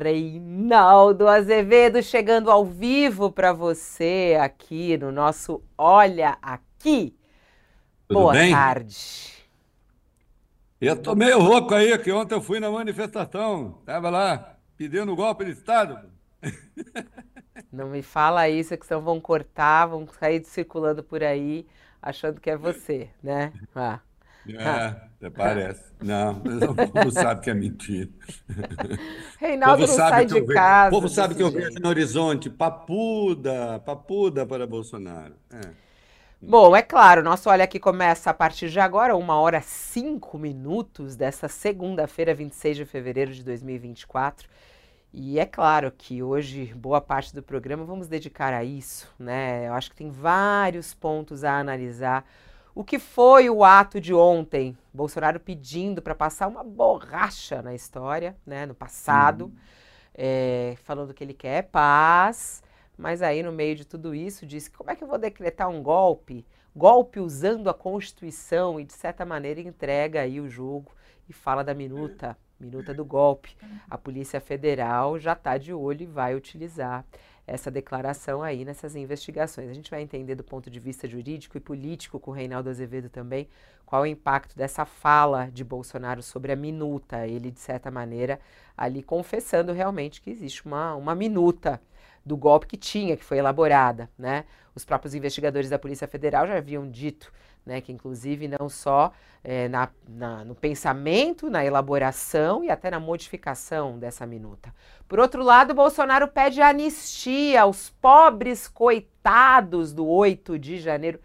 Reinaldo Azevedo chegando ao vivo para você aqui no nosso Olha Aqui. Tudo Boa bem? tarde. Eu tô meio louco aí, que ontem eu fui na manifestação, tava lá pedindo golpe de Estado. Não me fala isso, que senão vão cortar, vão sair circulando por aí achando que é você, né? Ah. É, até parece. Não, o povo sabe que é mentira. Reinaldo povo não sabe sai que de vejo, o casa povo sabe que eu vejo no horizonte papuda, papuda para Bolsonaro. É. Bom, é claro, nosso Olha Aqui começa a partir de agora, uma hora cinco minutos dessa segunda-feira, 26 de fevereiro de 2024. E é claro que hoje, boa parte do programa vamos dedicar a isso, né? Eu acho que tem vários pontos a analisar. O que foi o ato de ontem? Bolsonaro pedindo para passar uma borracha na história, né? No passado, é, falando que ele quer paz, mas aí no meio de tudo isso disse: como é que eu vou decretar um golpe? Golpe usando a Constituição e de certa maneira entrega aí o jogo e fala da minuta, minuta do golpe. A Polícia Federal já está de olho e vai utilizar essa declaração aí nessas investigações. A gente vai entender do ponto de vista jurídico e político com o Reinaldo Azevedo também qual o impacto dessa fala de Bolsonaro sobre a minuta. Ele, de certa maneira, ali confessando realmente que existe uma, uma minuta do golpe que tinha, que foi elaborada, né? Os próprios investigadores da Polícia Federal já haviam dito, né, que inclusive não só eh, na, na- no pensamento, na elaboração e até na modificação dessa minuta. Por outro lado, Bolsonaro pede anistia aos pobres coitados do 8 de janeiro.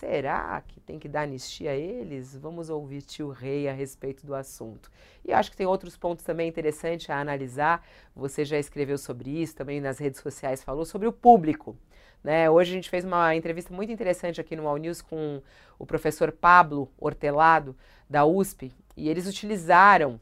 Será que tem que dar anistia a eles? Vamos ouvir tio Rei a respeito do assunto. E acho que tem outros pontos também interessantes a analisar. Você já escreveu sobre isso, também nas redes sociais falou sobre o público. Né? Hoje a gente fez uma entrevista muito interessante aqui no All News com o professor Pablo Hortelado, da USP, e eles utilizaram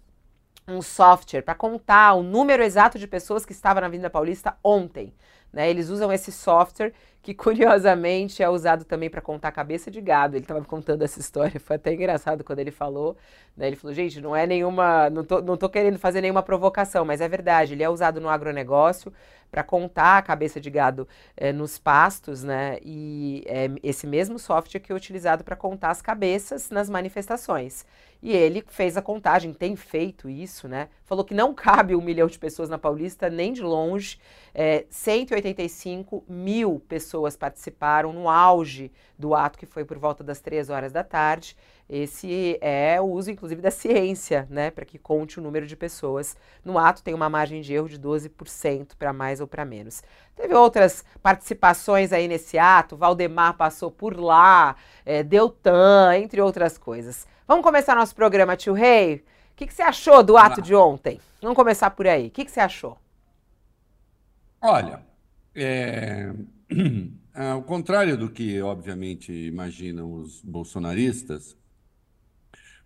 um software para contar o número exato de pessoas que estavam na Avenida Paulista ontem. Né? Eles usam esse software que, curiosamente, é usado também para contar cabeça de gado. Ele estava contando essa história, foi até engraçado quando ele falou. Né? Ele falou, gente, não é nenhuma. Não tô, não tô querendo fazer nenhuma provocação, mas é verdade. Ele é usado no agronegócio para contar a cabeça de gado eh, nos pastos, né? E é esse mesmo software que é utilizado para contar as cabeças nas manifestações. E ele fez a contagem, tem feito isso, né? Falou que não cabe um milhão de pessoas na Paulista, nem de longe. É, 185 mil pessoas participaram no auge do ato, que foi por volta das três horas da tarde. Esse é o uso, inclusive, da ciência, né? Para que conte o número de pessoas. No ato tem uma margem de erro de 12% para mais ou para menos. Teve outras participações aí nesse ato, Valdemar passou por lá, é, Deltan, entre outras coisas. Vamos começar nosso programa, tio Rei? O que, que você achou do ato de ontem? Vamos começar por aí. O que, que você achou? Olha, é, ao contrário do que, obviamente, imaginam os bolsonaristas,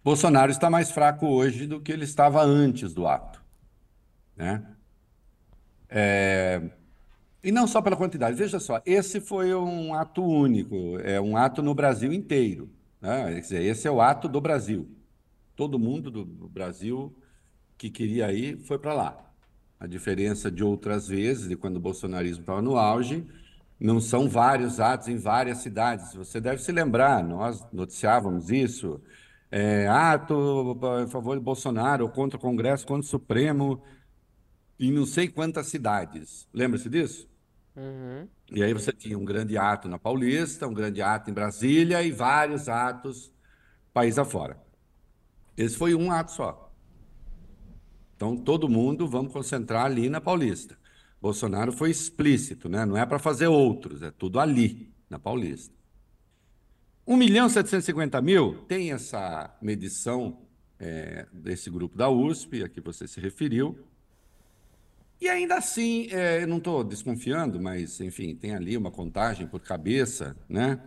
Bolsonaro está mais fraco hoje do que ele estava antes do ato, né? E não só pela quantidade. Veja só, esse foi um ato único, é um ato no Brasil inteiro, né? Quer dizer, esse é o ato do Brasil. Todo mundo do Brasil que queria ir foi para lá. A diferença de outras vezes, de quando o bolsonarismo estava no auge, não são vários atos em várias cidades. Você deve se lembrar, nós noticiávamos isso. É, ato a favor de Bolsonaro, contra o Congresso, contra o Supremo, em não sei quantas cidades. Lembra-se disso? Uhum. E aí você tinha um grande ato na Paulista, um grande ato em Brasília e vários atos país afora. Esse foi um ato só. Então, todo mundo vamos concentrar ali na Paulista. Bolsonaro foi explícito, né? Não é para fazer outros, é tudo ali, na Paulista. 1 milhão e 750 mil tem essa medição é, desse grupo da USP, a que você se referiu. E ainda assim, é, eu não estou desconfiando, mas, enfim, tem ali uma contagem por cabeça, né?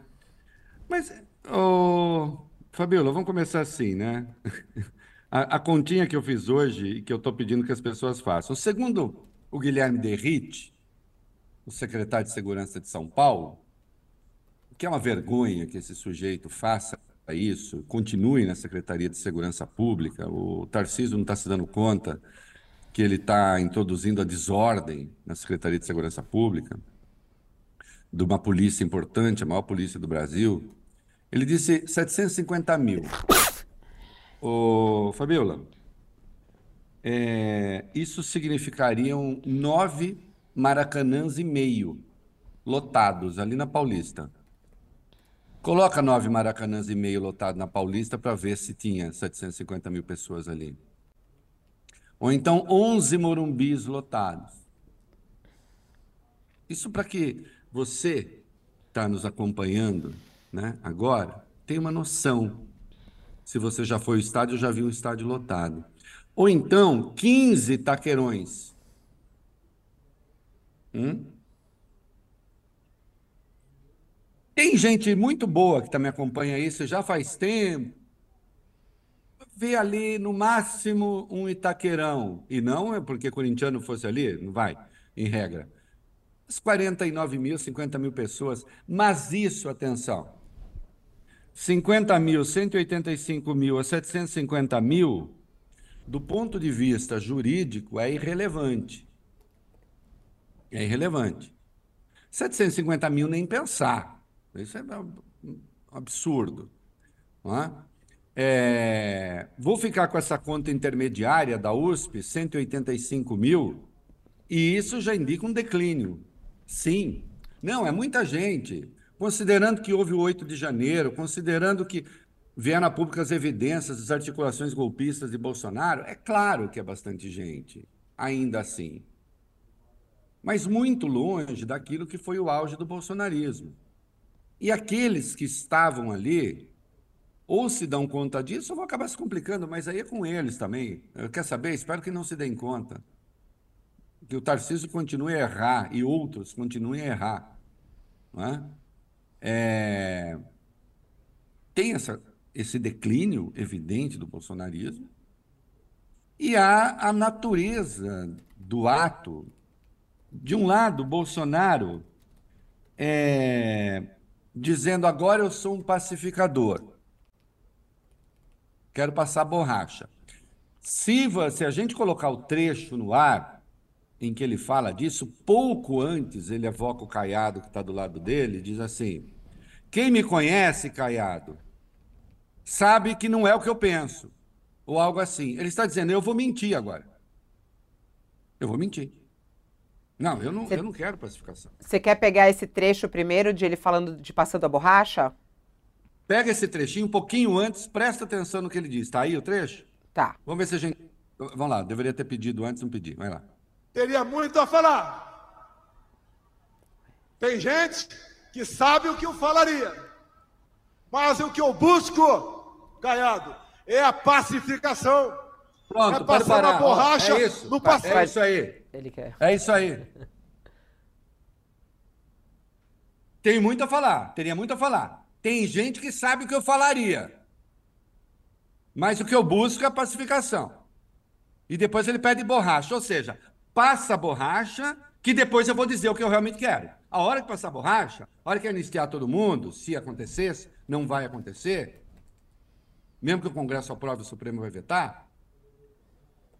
Mas, ô, Fabiola, vamos começar assim, né? A, a continha que eu fiz hoje e que eu estou pedindo que as pessoas façam. Segundo o Guilherme Derrite, o secretário de Segurança de São Paulo, que é uma vergonha que esse sujeito faça isso, continue na Secretaria de Segurança Pública, o Tarcísio não está se dando conta que ele está introduzindo a desordem na Secretaria de Segurança Pública, de uma polícia importante, a maior polícia do Brasil, ele disse 750 mil. Ô, Fabiola, é, isso significariam nove maracanãs e meio lotados ali na Paulista. Coloca nove maracanãs e meio lotados na Paulista para ver se tinha 750 mil pessoas ali. Ou então 11 morumbis lotados. Isso para que você está nos acompanhando né, agora tenha uma noção. Se você já foi ao estádio, já viu um estádio lotado. Ou então 15 taquerões. Hum? Tem gente muito boa que também acompanha isso já faz tempo. Vê ali no máximo um Itaquerão. E não é porque corintiano fosse ali, não vai, em regra. As 49 mil, 50 mil pessoas. Mas isso, atenção, 50 mil, 185 mil a 750 mil do ponto de vista jurídico, é irrelevante. É irrelevante. 750 mil nem pensar. Isso é um absurdo. É? É, vou ficar com essa conta intermediária da USP, 185 mil, e isso já indica um declínio. Sim. Não, é muita gente. Considerando que houve o 8 de janeiro, considerando que vieram a público as evidências das articulações golpistas de Bolsonaro, é claro que é bastante gente, ainda assim. Mas muito longe daquilo que foi o auge do bolsonarismo. E aqueles que estavam ali, ou se dão conta disso, ou vão acabar se complicando, mas aí é com eles também. Quer saber? Espero que não se deem conta. Que o Tarcísio continue a errar e outros continuem a errar. Não é? É... Tem essa esse declínio evidente do bolsonarismo, e há a natureza do ato. De um lado, Bolsonaro é, dizendo agora eu sou um pacificador, quero passar borracha. Se, se a gente colocar o trecho no ar em que ele fala disso, pouco antes ele evoca o Caiado que está do lado dele, diz assim: Quem me conhece, Caiado, sabe que não é o que eu penso, ou algo assim. Ele está dizendo, eu vou mentir agora. Eu vou mentir. Não, eu não, Cê, eu não quero pacificação. Você quer pegar esse trecho primeiro de ele falando de passando a borracha? Pega esse trechinho um pouquinho antes, presta atenção no que ele diz. Tá aí o trecho? Tá. Vamos ver se a gente. Vamos lá, deveria ter pedido antes, não pedi. Vai lá. Teria muito a falar. Tem gente que sabe o que eu falaria. Mas o que eu busco Caiado, é a pacificação. Pronto, é passar parar. borracha é isso, no passado. É isso aí. Ele quer. É isso aí. Tem muito a falar, teria muito a falar. Tem gente que sabe o que eu falaria. Mas o que eu busco é a pacificação. E depois ele pede borracha, ou seja, passa a borracha, que depois eu vou dizer o que eu realmente quero. A hora que passar a borracha, a hora que anistiar todo mundo, se acontecesse, não vai acontecer, mesmo que o Congresso aprove, o Supremo vai vetar.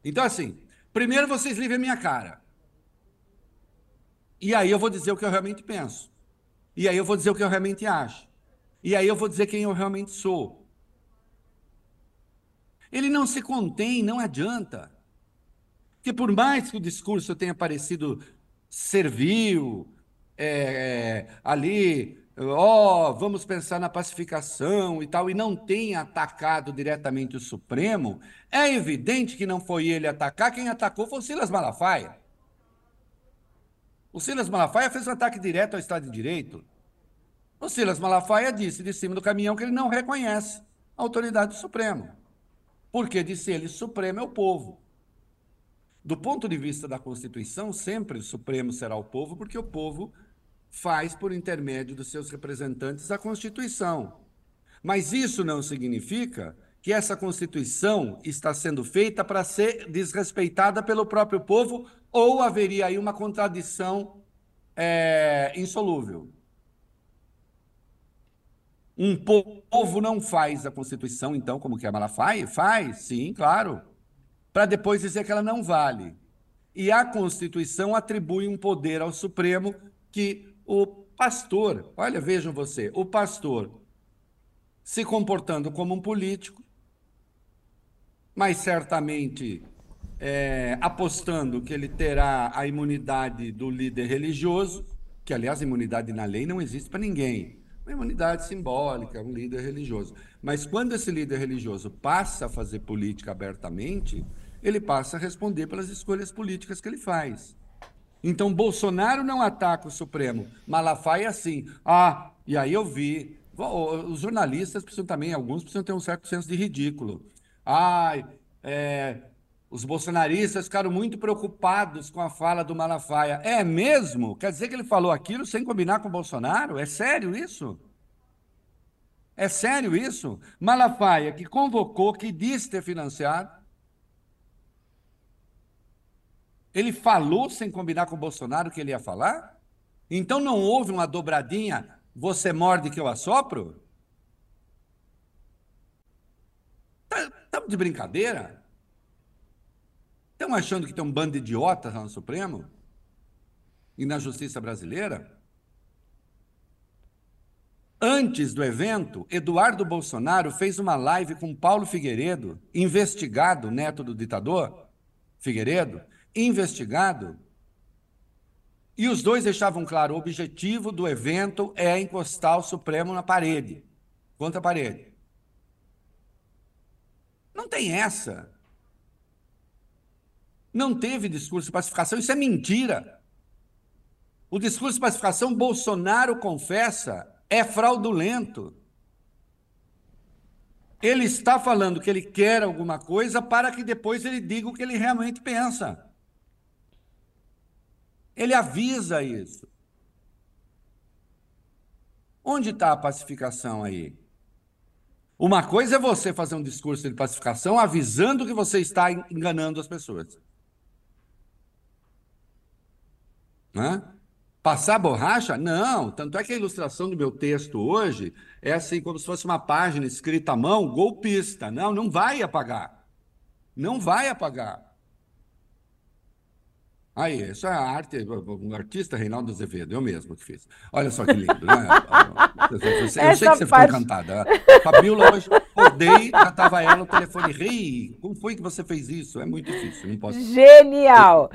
Então, assim, primeiro vocês livrem a minha cara. E aí eu vou dizer o que eu realmente penso. E aí eu vou dizer o que eu realmente acho. E aí eu vou dizer quem eu realmente sou. Ele não se contém, não adianta. Porque por mais que o discurso tenha parecido servil, é, ali ó, oh, vamos pensar na pacificação e tal, e não tenha atacado diretamente o Supremo, é evidente que não foi ele atacar, quem atacou foi o Silas Malafaia. O Silas Malafaia fez um ataque direto ao Estado de Direito. O Silas Malafaia disse de cima do caminhão que ele não reconhece a autoridade do Supremo. Porque, disse ele, Supremo é o povo. Do ponto de vista da Constituição, sempre o Supremo será o povo, porque o povo faz por intermédio dos seus representantes a Constituição. Mas isso não significa que essa Constituição está sendo feita para ser desrespeitada pelo próprio povo ou haveria aí uma contradição é, insolúvel. Um povo não faz a Constituição, então, como que a Malafaia? Faz, sim, claro. Para depois dizer que ela não vale. e a Constituição atribui um poder ao Supremo que o pastor, olha, vejam você, o pastor se comportando como um político, mas certamente é, apostando que ele terá a imunidade do líder religioso, que aliás, imunidade na lei não existe para ninguém. Uma imunidade simbólica, um líder religioso. Mas quando esse líder religioso passa a fazer política abertamente, ele passa a responder pelas escolhas políticas que ele faz. Então, Bolsonaro não ataca o Supremo. Malafaia, sim. Ah, e aí eu vi. Os jornalistas precisam também, alguns precisam ter um certo senso de ridículo. Ai, é, os bolsonaristas ficaram muito preocupados com a fala do Malafaia. É mesmo? Quer dizer que ele falou aquilo sem combinar com o Bolsonaro? É sério isso? É sério isso? Malafaia, que convocou, que disse ter financiado, Ele falou sem combinar com o Bolsonaro que ele ia falar? Então não houve uma dobradinha, você morde que eu assopro? Estamos tá, de brincadeira? Estão achando que tem um bando de idiotas lá no Supremo? E na justiça brasileira? Antes do evento, Eduardo Bolsonaro fez uma live com Paulo Figueiredo, investigado, neto do ditador Figueiredo, investigado. E os dois deixavam claro: o objetivo do evento é encostar o Supremo na parede, contra a parede. Não tem essa. Não teve discurso de pacificação, isso é mentira. O discurso de pacificação, Bolsonaro confessa, é fraudulento. Ele está falando que ele quer alguma coisa para que depois ele diga o que ele realmente pensa. Ele avisa isso. Onde está a pacificação aí? Uma coisa é você fazer um discurso de pacificação avisando que você está enganando as pessoas. Né? Passar borracha? Não. Tanto é que a ilustração do meu texto hoje é assim, como se fosse uma página escrita à mão, golpista. Não, não vai apagar. Não vai apagar. Aí, isso é a arte, um artista, Reinaldo Azevedo, eu mesmo que fiz. Olha só que lindo, né? Eu sei, eu sei que você parte... ficou encantada. Fabiola, hoje acordei, já estava ela no telefone. Rei, como foi que você fez isso? É muito difícil, não posso. Genial!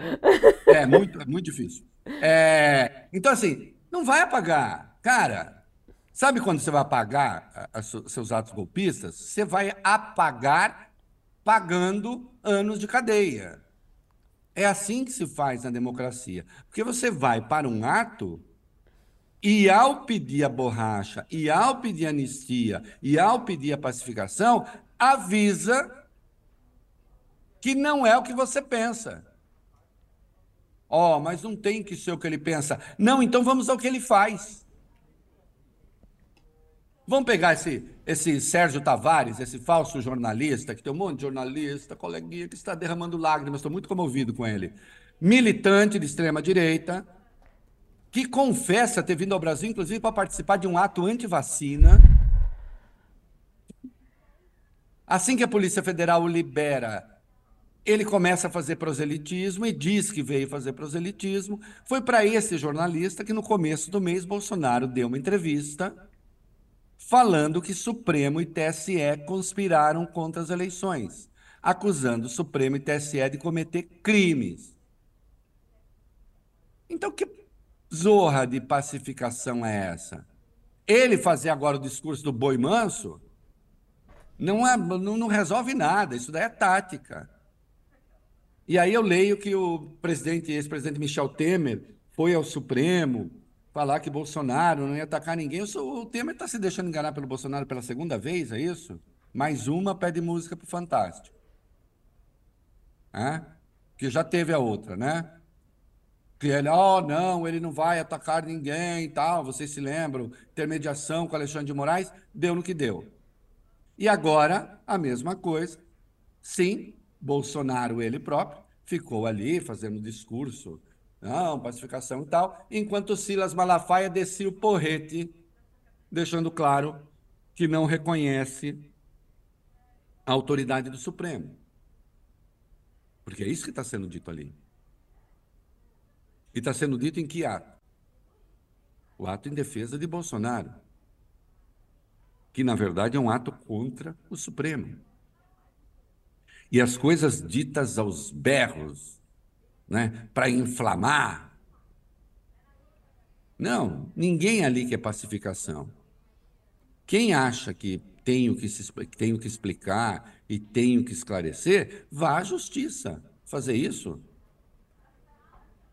É, muito, é muito difícil. É, então, assim, não vai apagar. Cara, sabe quando você vai apagar a, a, seus atos golpistas? Você vai apagar pagando anos de cadeia. É assim que se faz na democracia. Porque você vai para um ato e, ao pedir a borracha, e ao pedir anistia, e ao pedir a pacificação, avisa que não é o que você pensa. Ó, oh, mas não tem que ser o que ele pensa. Não, então vamos ao que ele faz. Vamos pegar esse, esse Sérgio Tavares, esse falso jornalista, que tem um monte de jornalista, coleguinha, que está derramando lágrimas, estou muito comovido com ele. Militante de extrema-direita, que confessa ter vindo ao Brasil, inclusive, para participar de um ato anti-vacina. Assim que a Polícia Federal o libera, ele começa a fazer proselitismo e diz que veio fazer proselitismo. Foi para esse jornalista que, no começo do mês, Bolsonaro deu uma entrevista falando que Supremo e TSE conspiraram contra as eleições, acusando o Supremo e TSE de cometer crimes. Então, que zorra de pacificação é essa? Ele fazer agora o discurso do boi manso não, é, não, não resolve nada, isso daí é tática. E aí eu leio que o presidente, ex-presidente Michel Temer foi ao Supremo, falar que Bolsonaro não ia atacar ninguém. O Temer está se deixando enganar pelo Bolsonaro pela segunda vez, é isso? Mais uma pede música para o Fantástico. É? Que já teve a outra, né? Que ele, oh, não, ele não vai atacar ninguém e tal. Vocês se lembram? Intermediação com Alexandre de Moraes, deu no que deu. E agora, a mesma coisa. Sim, Bolsonaro, ele próprio, ficou ali fazendo discurso não, pacificação e tal, enquanto Silas Malafaia descia o porrete, deixando claro que não reconhece a autoridade do Supremo. Porque é isso que está sendo dito ali. E está sendo dito em que ato? O ato em defesa de Bolsonaro, que na verdade é um ato contra o Supremo. E as coisas ditas aos berros, né, para inflamar. Não, ninguém ali quer pacificação. Quem acha que tem o que, se, tem o que explicar e tem o que esclarecer, vá à justiça fazer isso.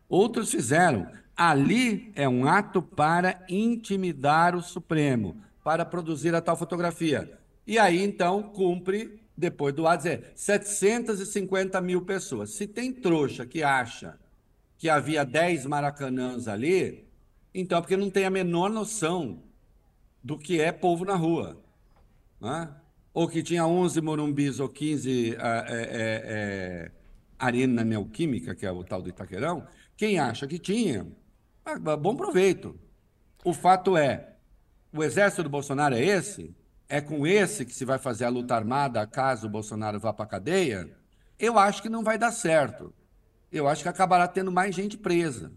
Outros fizeram. Ali é um ato para intimidar o Supremo, para produzir a tal fotografia. E aí, então, cumpre, depois do ato, dizer 750 mil pessoas. Se tem trouxa que acha que havia 10 maracanãs ali, então é porque não tem a menor noção do que é povo na rua. Né? Ou que tinha 11 morumbis ou 15 é, é, é, arena neoquímica, que é o tal do Itaquerão, quem acha que tinha, ah, bom proveito. O fato é, o exército do Bolsonaro é esse? É com esse que se vai fazer a luta armada caso o Bolsonaro vá para a cadeia? Eu acho que não vai dar certo. Eu acho que acabará tendo mais gente presa.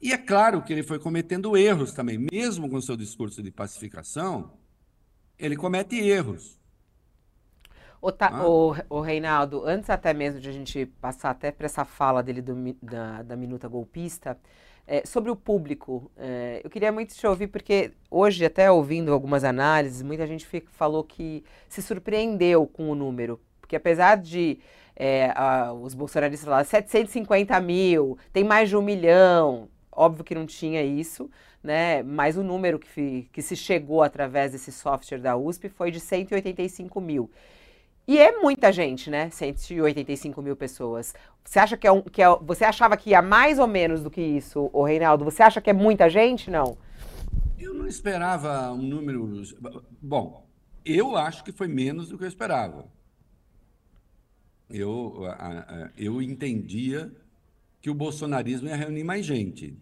E é claro que ele foi cometendo erros também, mesmo com seu discurso de pacificação, ele comete erros. O, ta, ah. o, o, Reinaldo, antes até mesmo de a gente passar até para essa fala dele do, da, da minuta golpista, é, sobre o público, é, eu queria muito te ouvir, porque hoje, até ouvindo algumas análises, muita gente fica, falou que se surpreendeu com o número. Porque apesar de é, a, os bolsonaristas falarem 750 mil, tem mais de um milhão, óbvio que não tinha isso, né? Mas o número que, que se chegou através desse software da USP foi de 185 mil. E é muita gente, né? 185 mil pessoas. Você acha que é um. Que é, você achava que ia mais ou menos do que isso, o Reinaldo? Você acha que é muita gente? Não? Eu não esperava um número. Bom, eu acho que foi menos do que eu esperava. Eu, eu entendia que o bolsonarismo ia reunir mais gente.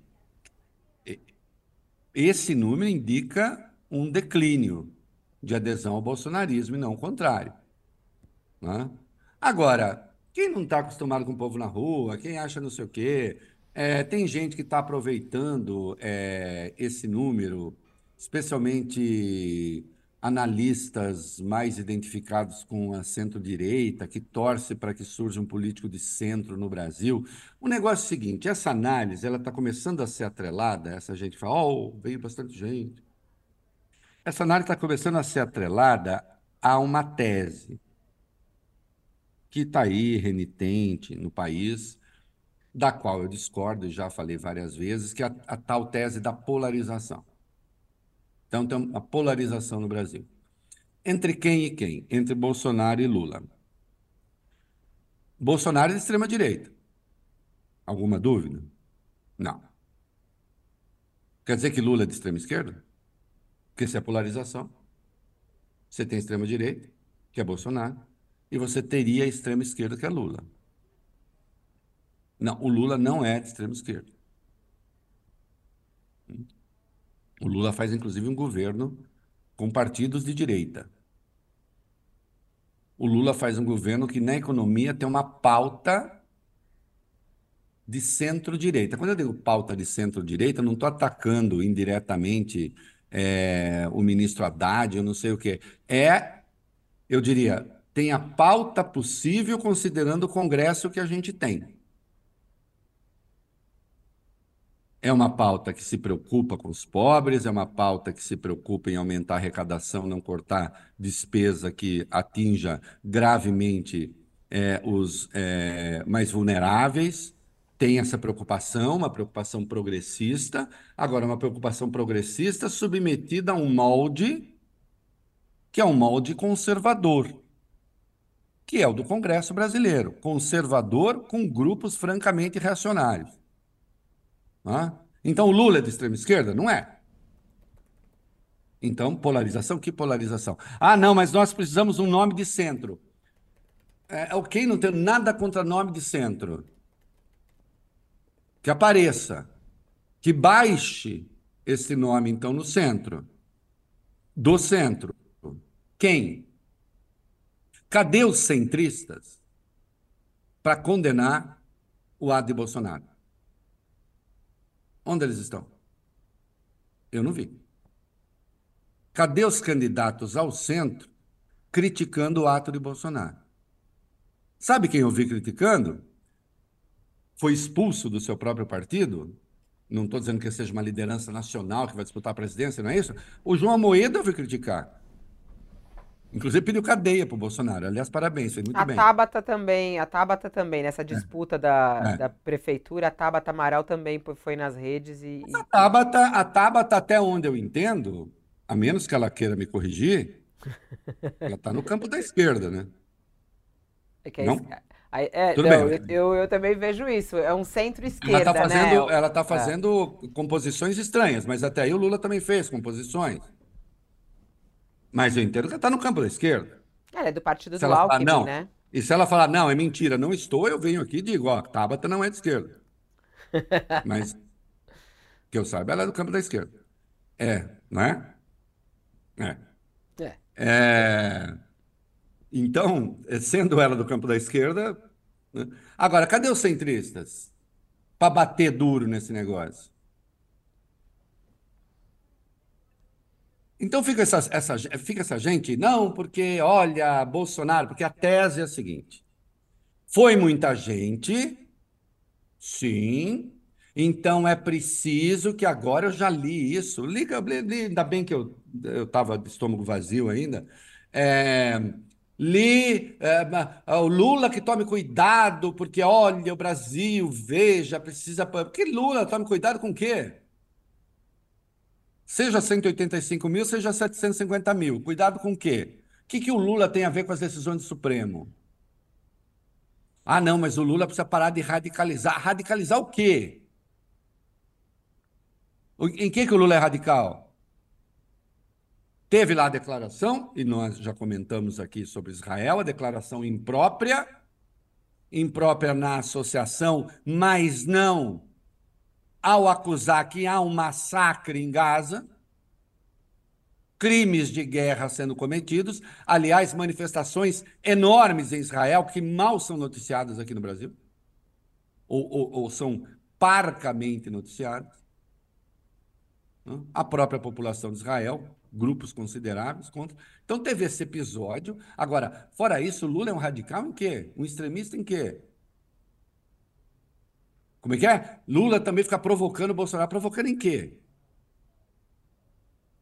Esse número indica um declínio de adesão ao bolsonarismo e não o contrário. Né? Agora, quem não está acostumado com o povo na rua, quem acha não sei o quê, é, tem gente que está aproveitando é, esse número, especialmente analistas mais identificados com a centro-direita, que torce para que surja um político de centro no Brasil. O negócio é o seguinte, essa análise ela está começando a ser atrelada, essa gente fala, oh, veio bastante gente. Essa análise está começando a ser atrelada a uma tese que está aí renitente no país, da qual eu discordo e já falei várias vezes, que é a, a tal tese da polarização. Então, tem uma polarização no Brasil. Entre quem e quem? Entre Bolsonaro e Lula. Bolsonaro é de extrema-direita. Alguma dúvida? Não. Quer dizer que Lula é de extrema-esquerda? Porque se é polarização, você tem extrema-direita, que é Bolsonaro, e você teria a extrema esquerda, que é Lula. Não, o Lula não é de extrema esquerda. O Lula faz, inclusive, um governo com partidos de direita. O Lula faz um governo que, na economia, tem uma pauta de centro-direita. Quando eu digo pauta de centro-direita, não estou atacando indiretamente é, o ministro Haddad, eu não sei o quê. É, eu diria, tem a pauta possível considerando o Congresso que a gente tem. É uma pauta que se preocupa com os pobres, é uma pauta que se preocupa em aumentar a arrecadação, não cortar despesa que atinja gravemente é, os é, mais vulneráveis. Tem essa preocupação, uma preocupação progressista, agora, uma preocupação progressista submetida a um molde que é um molde conservador que é o do Congresso brasileiro, conservador com grupos francamente reacionários. Ah? Então o Lula é de extrema esquerda? Não é. Então, polarização? Que polarização? Ah, não, mas nós precisamos um nome de centro. É, ok, não tenho nada contra nome de centro. Que apareça. Que baixe esse nome, então, no centro. Do centro. Quem? Cadê os centristas para condenar o ato de Bolsonaro? Onde eles estão? Eu não vi. Cadê os candidatos ao centro criticando o ato de Bolsonaro? Sabe quem eu vi criticando? Foi expulso do seu próprio partido? Não estou dizendo que seja uma liderança nacional que vai disputar a presidência, não é isso? O João Amoedo eu vi criticar. Inclusive pediu cadeia para o Bolsonaro. Aliás, parabéns, foi muito a bem. Tabata também, a Tabata também, nessa disputa é. Da, é. da prefeitura, a Tabata Amaral também foi nas redes e. A Tabata, a Tabata, até onde eu entendo, a menos que ela queira me corrigir, ela está no campo da esquerda, né? É que é, não? É, Tudo não, bem. Eu, eu, também vejo isso. É um centro-esquerda, ela tá fazendo, né? Ela está fazendo é. composições estranhas, mas até aí o Lula também fez composições. Mas eu entendo que ela está no campo da esquerda. Ela é do partido se do Alckmin, falar, não, né? E se ela falar, não, é mentira, não estou, eu venho aqui e digo, ó, Tabata não é de esquerda. Mas, que eu saiba, ela é do campo da esquerda. É, não é? É. É. é... Então, sendo ela do campo da esquerda. Né? Agora, cadê os centristas? Para bater duro nesse negócio. Então fica essa, essa, fica essa gente, não, porque olha, Bolsonaro, porque a tese é a seguinte: foi muita gente, sim, então é preciso que agora eu já li isso, liga, li, ainda bem que eu estava de estômago vazio ainda. É, li é, o Lula que tome cuidado, porque olha, o Brasil, veja, precisa. Que Lula tome cuidado com o quê? Seja 185 mil, seja 750 mil. Cuidado com o quê? O que, que o Lula tem a ver com as decisões do Supremo? Ah, não, mas o Lula precisa parar de radicalizar. Radicalizar o quê? Em que, que o Lula é radical? Teve lá a declaração, e nós já comentamos aqui sobre Israel, a declaração imprópria, imprópria na associação, mas não ao acusar que há um massacre em Gaza, crimes de guerra sendo cometidos, aliás, manifestações enormes em Israel que mal são noticiadas aqui no Brasil, ou, ou, ou são parcamente noticiadas. A própria população de Israel, grupos consideráveis contra. Então teve esse episódio. Agora, fora isso, Lula é um radical em quê? Um extremista em quê? Como é que é? Lula também fica provocando Bolsonaro. Provocando em quê?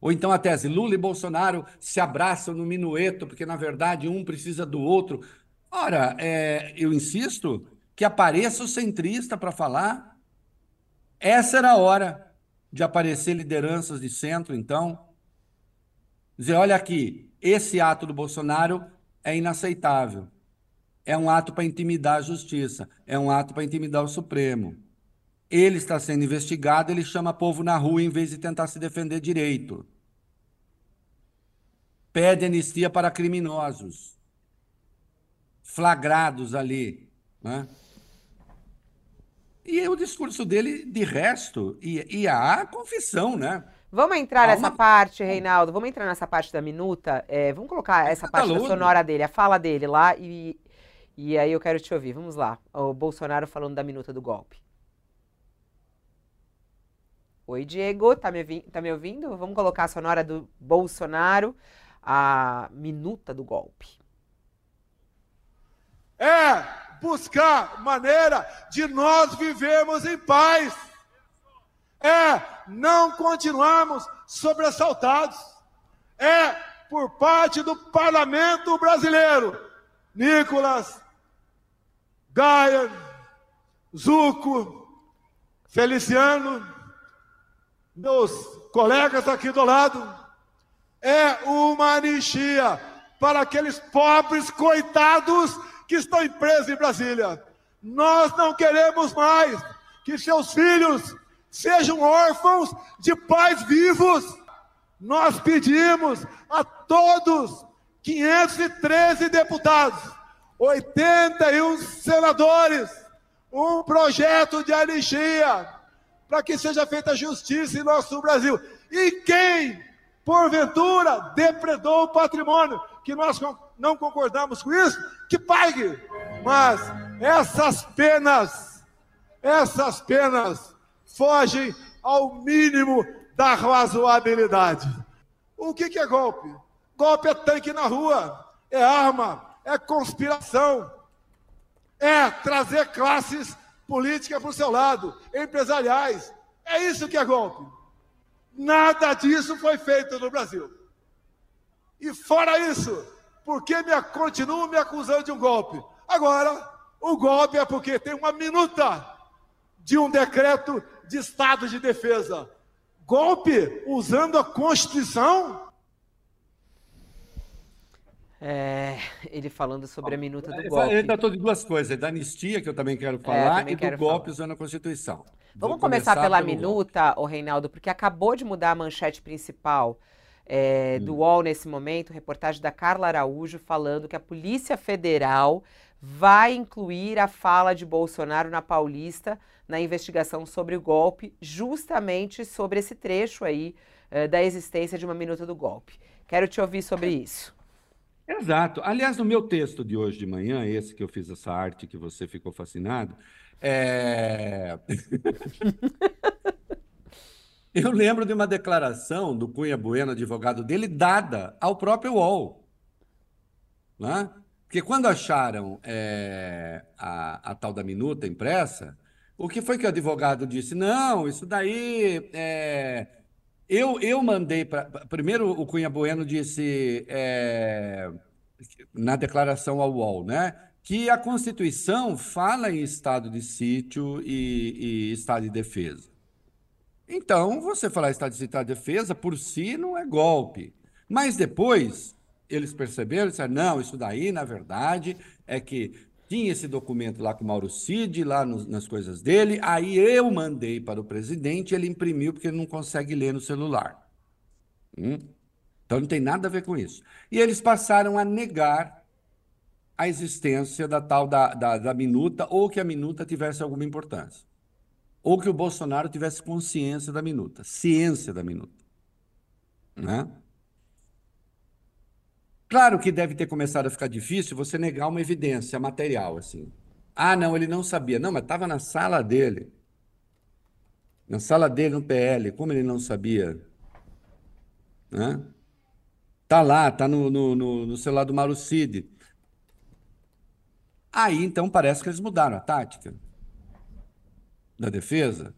Ou então a tese, Lula e Bolsonaro se abraçam no minueto, porque na verdade um precisa do outro. Ora, é, eu insisto que apareça o centrista para falar. Essa era a hora de aparecer lideranças de centro, então. Dizer, olha aqui, esse ato do Bolsonaro é inaceitável é um ato para intimidar a justiça, é um ato para intimidar o Supremo. Ele está sendo investigado, ele chama povo na rua em vez de tentar se defender direito. Pede anistia para criminosos flagrados ali. Né? E o discurso dele, de resto, e, e a confissão, né? Vamos entrar nessa uma... parte, Reinaldo. Vamos entrar nessa parte da minuta. É, vamos colocar essa parte da sonora dele, a fala dele lá e e aí eu quero te ouvir. Vamos lá. O Bolsonaro falando da minuta do golpe. Oi, Diego, tá me, tá me ouvindo? Vamos colocar a sonora do Bolsonaro, a minuta do golpe. É buscar maneira de nós vivermos em paz. É não continuarmos sobressaltados. É por parte do parlamento brasileiro. Nicolas, Gaia, Zuco, Feliciano, meus colegas aqui do lado, é uma anistia para aqueles pobres coitados que estão presos em Brasília. Nós não queremos mais que seus filhos sejam órfãos de pais vivos. Nós pedimos a todos 513 deputados 81 senadores, um projeto de anistia para que seja feita justiça em nosso Brasil. E quem, porventura, depredou o patrimônio, que nós não concordamos com isso, que pague. Mas essas penas, essas penas fogem ao mínimo da razoabilidade. O que, que é golpe? Golpe é tanque na rua, é arma, é conspiração, é trazer classes políticas para o seu lado, empresariais. É isso que é golpe. Nada disso foi feito no Brasil. E fora isso, por que me, continuam me acusando de um golpe? Agora, o golpe é porque tem uma minuta de um decreto de estado de defesa. Golpe usando a Constituição? É, ele falando sobre a minuta do Ele golpe. Ele tratou de duas coisas, da anistia, que eu também quero falar, também e do quero golpe falar. usando a Constituição. Vamos Vou começar, pela pelo golpe. minuta, ô Reinaldo, porque acabou de mudar a manchete principal é, Hum. do UOL nesse momento, reportagem da Carla Araújo falando que a Polícia Federal vai incluir a fala de Bolsonaro na Paulista na investigação sobre o golpe, justamente sobre esse trecho aí da existência de uma minuta do golpe. Quero te ouvir sobre isso. Exato. Aliás, no meu texto de hoje de manhã, esse que eu fiz essa arte que você ficou fascinado, é... eu lembro de uma declaração do Cunha Bueno, advogado dele, dada ao próprio UOL. Né? Porque quando acharam é, a, a tal da minuta impressa, o que foi que o advogado disse? Não, isso daí é, eu, eu mandei para. Primeiro, o Cunha Bueno disse é, na declaração ao UOL, né? Que a Constituição fala em estado de sítio e, e estado de defesa. Então, você falar estado de sítio e estado de defesa, por si, não é golpe. Mas depois, eles perceberam disseram: não, isso daí, na verdade, é que tinha esse documento lá com o Mauro Cid, lá nos- nas coisas dele, aí eu mandei para o presidente, ele imprimiu porque ele não consegue ler no celular. Hum? Então não tem nada a ver com isso. E eles passaram a negar a existência da tal da, da, da minuta, ou que a minuta tivesse alguma importância. Ou que o Bolsonaro tivesse consciência da minuta, ciência da minuta. Né? Claro que deve ter começado a ficar difícil você negar uma evidência material, assim. Ah, não, ele não sabia. Não, mas estava na sala dele. Na sala dele, no PL. Como ele não sabia? Né? Tá lá, tá no, no, no, no celular do Mauro Cid. Aí, então, parece que eles mudaram a tática da defesa.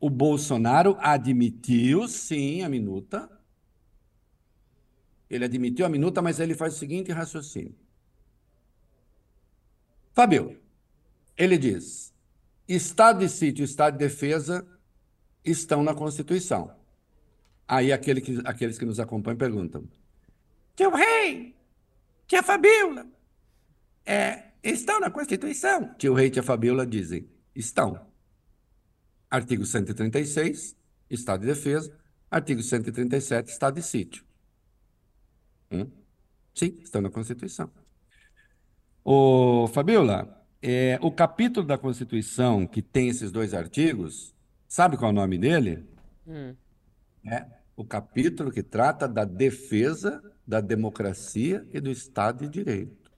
O Bolsonaro admitiu, sim, a minuta. Ele admitiu a minuta, mas ele faz o seguinte raciocínio. Fabio, ele diz: Estado de sítio e Estado de defesa estão na Constituição. Aí aquele que- aqueles que nos acompanham perguntam: Tio Rei, tia Fabiola, é, estão na Constituição? Tio Rei e tia Fabiola dizem: estão. Artigo 136, Estado de defesa. Artigo 137, Estado de sítio. Hum? Sim, estão na Constituição. Ô, Fabiola, é, o capítulo da Constituição que tem esses dois artigos, sabe qual é o nome dele? Hum. É o capítulo que trata da defesa da democracia e do Estado de Direito.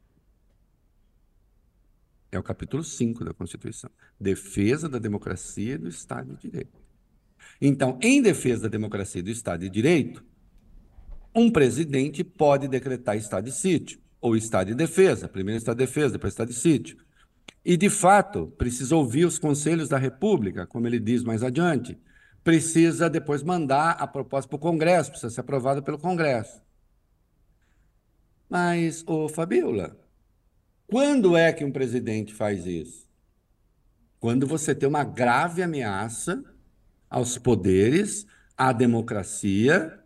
É o capítulo 5 da Constituição. Defesa da democracia e do Estado de Direito. Então, em defesa da democracia e do Estado de Direito, um presidente pode decretar estado de sítio ou estado de defesa, primeiro estado de defesa, depois estado de sítio. E, de fato, precisa ouvir os conselhos da República, como ele diz mais adiante. Precisa depois mandar a proposta para o Congresso, precisa ser aprovada pelo Congresso. Mas, ô Fabiola, quando é que um presidente faz isso? Quando você tem uma grave ameaça aos poderes, à democracia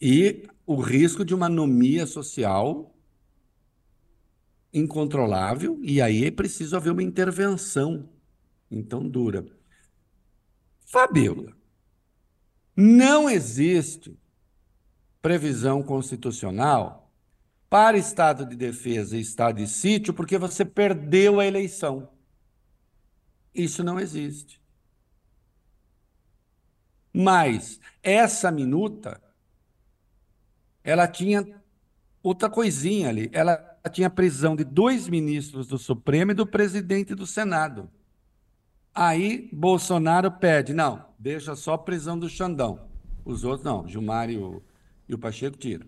e o risco de uma anomia social incontrolável, e aí é preciso haver uma intervenção então dura. Fabiola, não existe previsão constitucional para estado de defesa e estado de sítio porque você perdeu a eleição. Isso não existe. Mas essa minuta, ela tinha outra coisinha ali. Ela tinha prisão de dois ministros do Supremo e do presidente do Senado. Aí Bolsonaro pede, não, deixa só a prisão do Xandão. Os outros não, Gilmar e o, e o Pacheco tiram.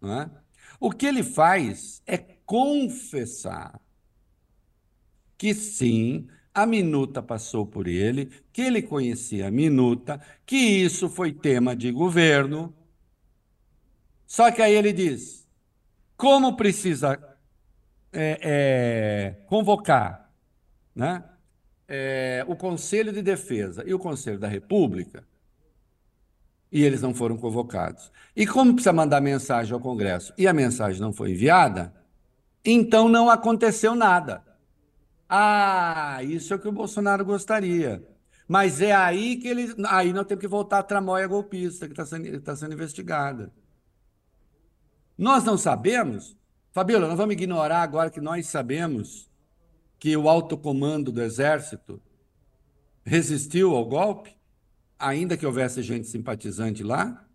Não é? O que ele faz é confessar que sim, a minuta passou por ele, que ele conhecia a minuta, que isso foi tema de governo. Só que aí ele diz: como precisa é, é, convocar né? É, o Conselho de Defesa e o Conselho da República, e eles não foram convocados. E como precisa mandar mensagem ao Congresso e a mensagem não foi enviada, então não aconteceu nada. Ah, isso é o que o Bolsonaro gostaria. Mas é aí que ele. Aí nós temos que voltar à tramóia golpista que está sendo, tá sendo investigada. Nós não sabemos, Fabíola, nós vamos ignorar agora que nós sabemos que o alto comando do Exército resistiu ao golpe, ainda que houvesse gente simpatizante lá?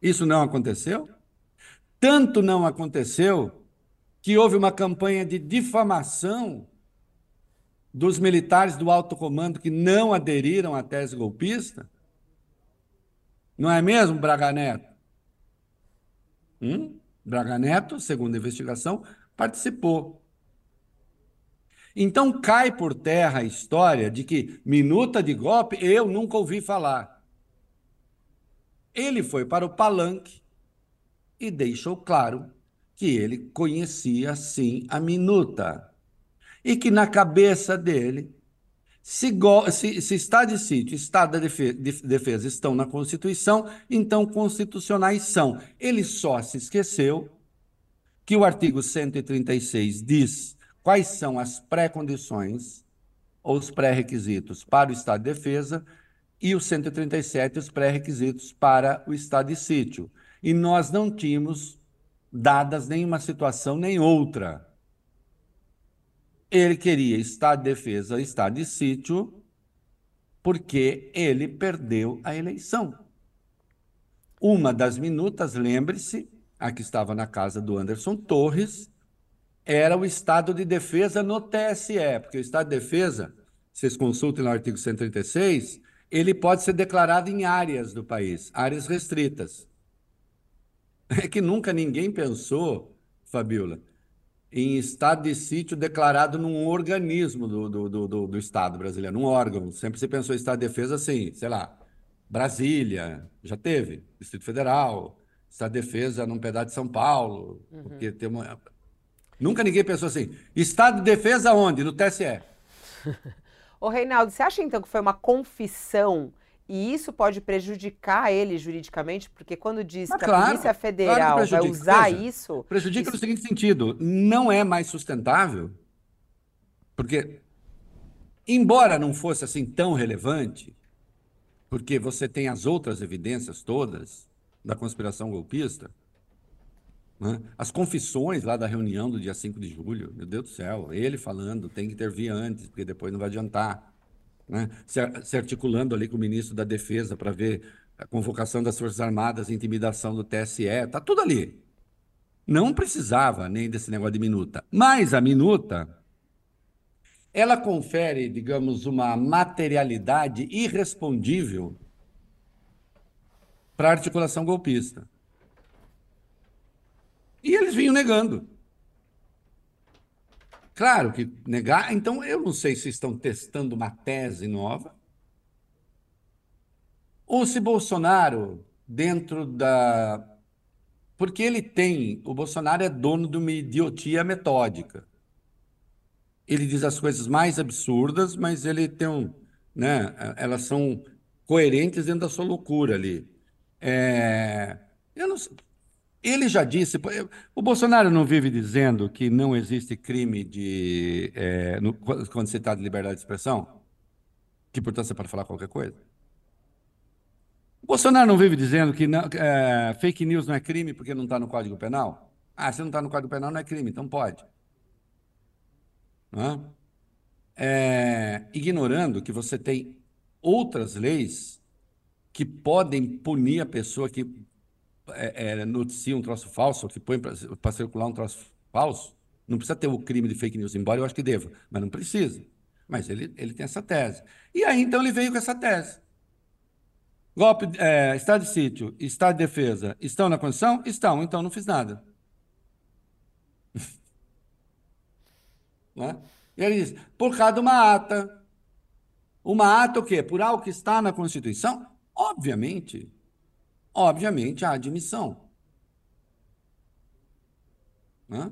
Isso não aconteceu? Tanto não aconteceu que houve uma campanha de difamação dos militares do alto comando que não aderiram à tese golpista? Não é mesmo, Braga Neto? Hum? Braga Neto, segundo a investigação, participou. Então cai por terra a história de que minuta de golpe eu nunca ouvi falar. Ele foi para o palanque e deixou claro que ele conhecia sim a minuta e que na cabeça dele, se, se, se Estado de sítio e Estado de defesa, de defesa estão na Constituição, então constitucionais são. Ele só se esqueceu que o artigo 136 diz quais são as pré-condições ou os pré-requisitos para o estado de defesa e o 137 os pré-requisitos para o estado de sítio. E nós não tínhamos dadas nenhuma situação nem outra. Ele queria estado de defesa, estado de sítio, porque ele perdeu a eleição. Uma das minutas, lembre-se, a que estava na casa do Anderson Torres, era o estado de defesa no TSE, porque o estado de defesa, vocês consultem no artigo 136, ele pode ser declarado em áreas do país, áreas restritas. É que nunca ninguém pensou, Fabiola, em estado de sítio declarado num organismo do, do, do, do, Estado brasileiro, num órgão. Sempre se pensou em estado de defesa assim, sei lá, Brasília, já teve, Distrito Federal, estado de defesa num pedaço de São Paulo, uhum. porque tem uma Nunca ninguém pensou assim. Estado de defesa onde? No TSE. Ô, Reinaldo, você acha então que foi uma confissão e isso pode prejudicar ele juridicamente? Porque quando diz Mas que claro, a Polícia Federal claro vai usar Veja, isso. Prejudica isso... no seguinte sentido: não é mais sustentável, porque, embora não fosse assim tão relevante, porque você tem as outras evidências todas da conspiração golpista, né? As confissões lá da reunião do dia 5 de julho, meu Deus do céu, ele falando, tem que intervir antes, porque depois não vai adiantar. Né? Se, articulando ali com o ministro da Defesa para ver a convocação das Forças Armadas, intimidação do TSE, está tudo ali. Não precisava nem desse negócio de minuta. Mas a minuta, ela confere, digamos, uma materialidade irrespondível para a articulação golpista. E eles vinham negando. Claro que negar. Então, eu não sei se estão testando uma tese nova ou se Bolsonaro, dentro da. Porque ele tem. O Bolsonaro é dono de uma idiotia metódica. Ele diz as coisas mais absurdas, mas ele tem um. Né, elas são coerentes dentro da sua loucura ali. É, eu não sei. Ele já disse, o Bolsonaro não vive dizendo que não existe crime de é, no, quando se trata de liberdade de expressão, que portanto você pode falar qualquer coisa. O Bolsonaro não vive dizendo que não, é, fake news não é crime porque não está no Código Penal. Ah, se não está no Código Penal não é crime, então pode. É, ignorando que você tem outras leis que podem punir a pessoa que é, é, noticia um troço falso, que põe para circular um troço falso, não precisa ter o crime de fake news, embora eu acho que deva, mas não precisa. mas ele, ele tem essa tese. E aí, então, ele veio com essa tese. Golpe, é, estado de sítio, estado de defesa, estão na Constituição? Estão, então não fiz nada. né? E ele diz, por causa de uma ata. Uma ata o quê? Por algo que está na Constituição? Obviamente. Obviamente, a admissão. Né?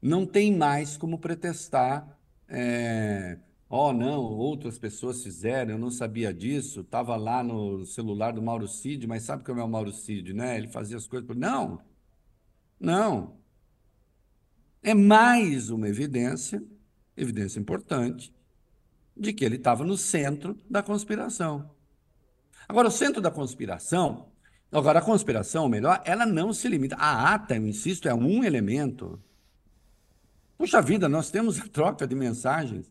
Não tem mais como pretestar é, Oh, não, outras pessoas fizeram, eu não sabia disso, estava lá no celular do Mauro Cid, mas sabe como é o Mauro Cid, né? Ele fazia as coisas. Não, não. É mais uma evidência, evidência importante, de que ele estava no centro da conspiração. Agora, o centro da conspiração, agora a conspiração, melhor, ela não se limita. A ata, eu insisto, é um elemento. Puxa vida, nós temos a troca de mensagens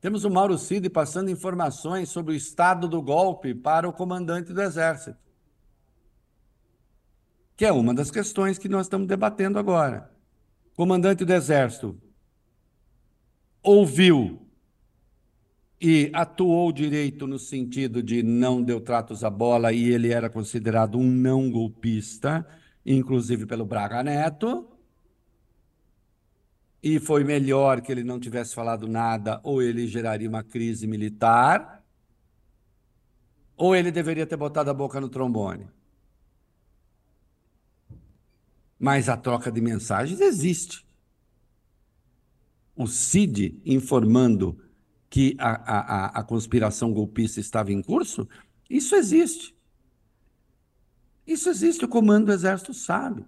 temos o Mauro Cid passando informações sobre o estado do golpe para o comandante do Exército, que é uma das questões que nós estamos debatendo agora. Comandante do Exército ouviu e atuou direito no sentido de não deu tratos à bola e ele era considerado um não golpista, inclusive pelo Braga Neto e foi melhor que ele não tivesse falado nada, ou ele geraria uma crise militar, ou ele deveria ter botado a boca no trombone. Mas a troca de mensagens existe. O CID informando que a, a, a conspiração golpista estava em curso, isso existe. Isso existe, o comando do Exército sabe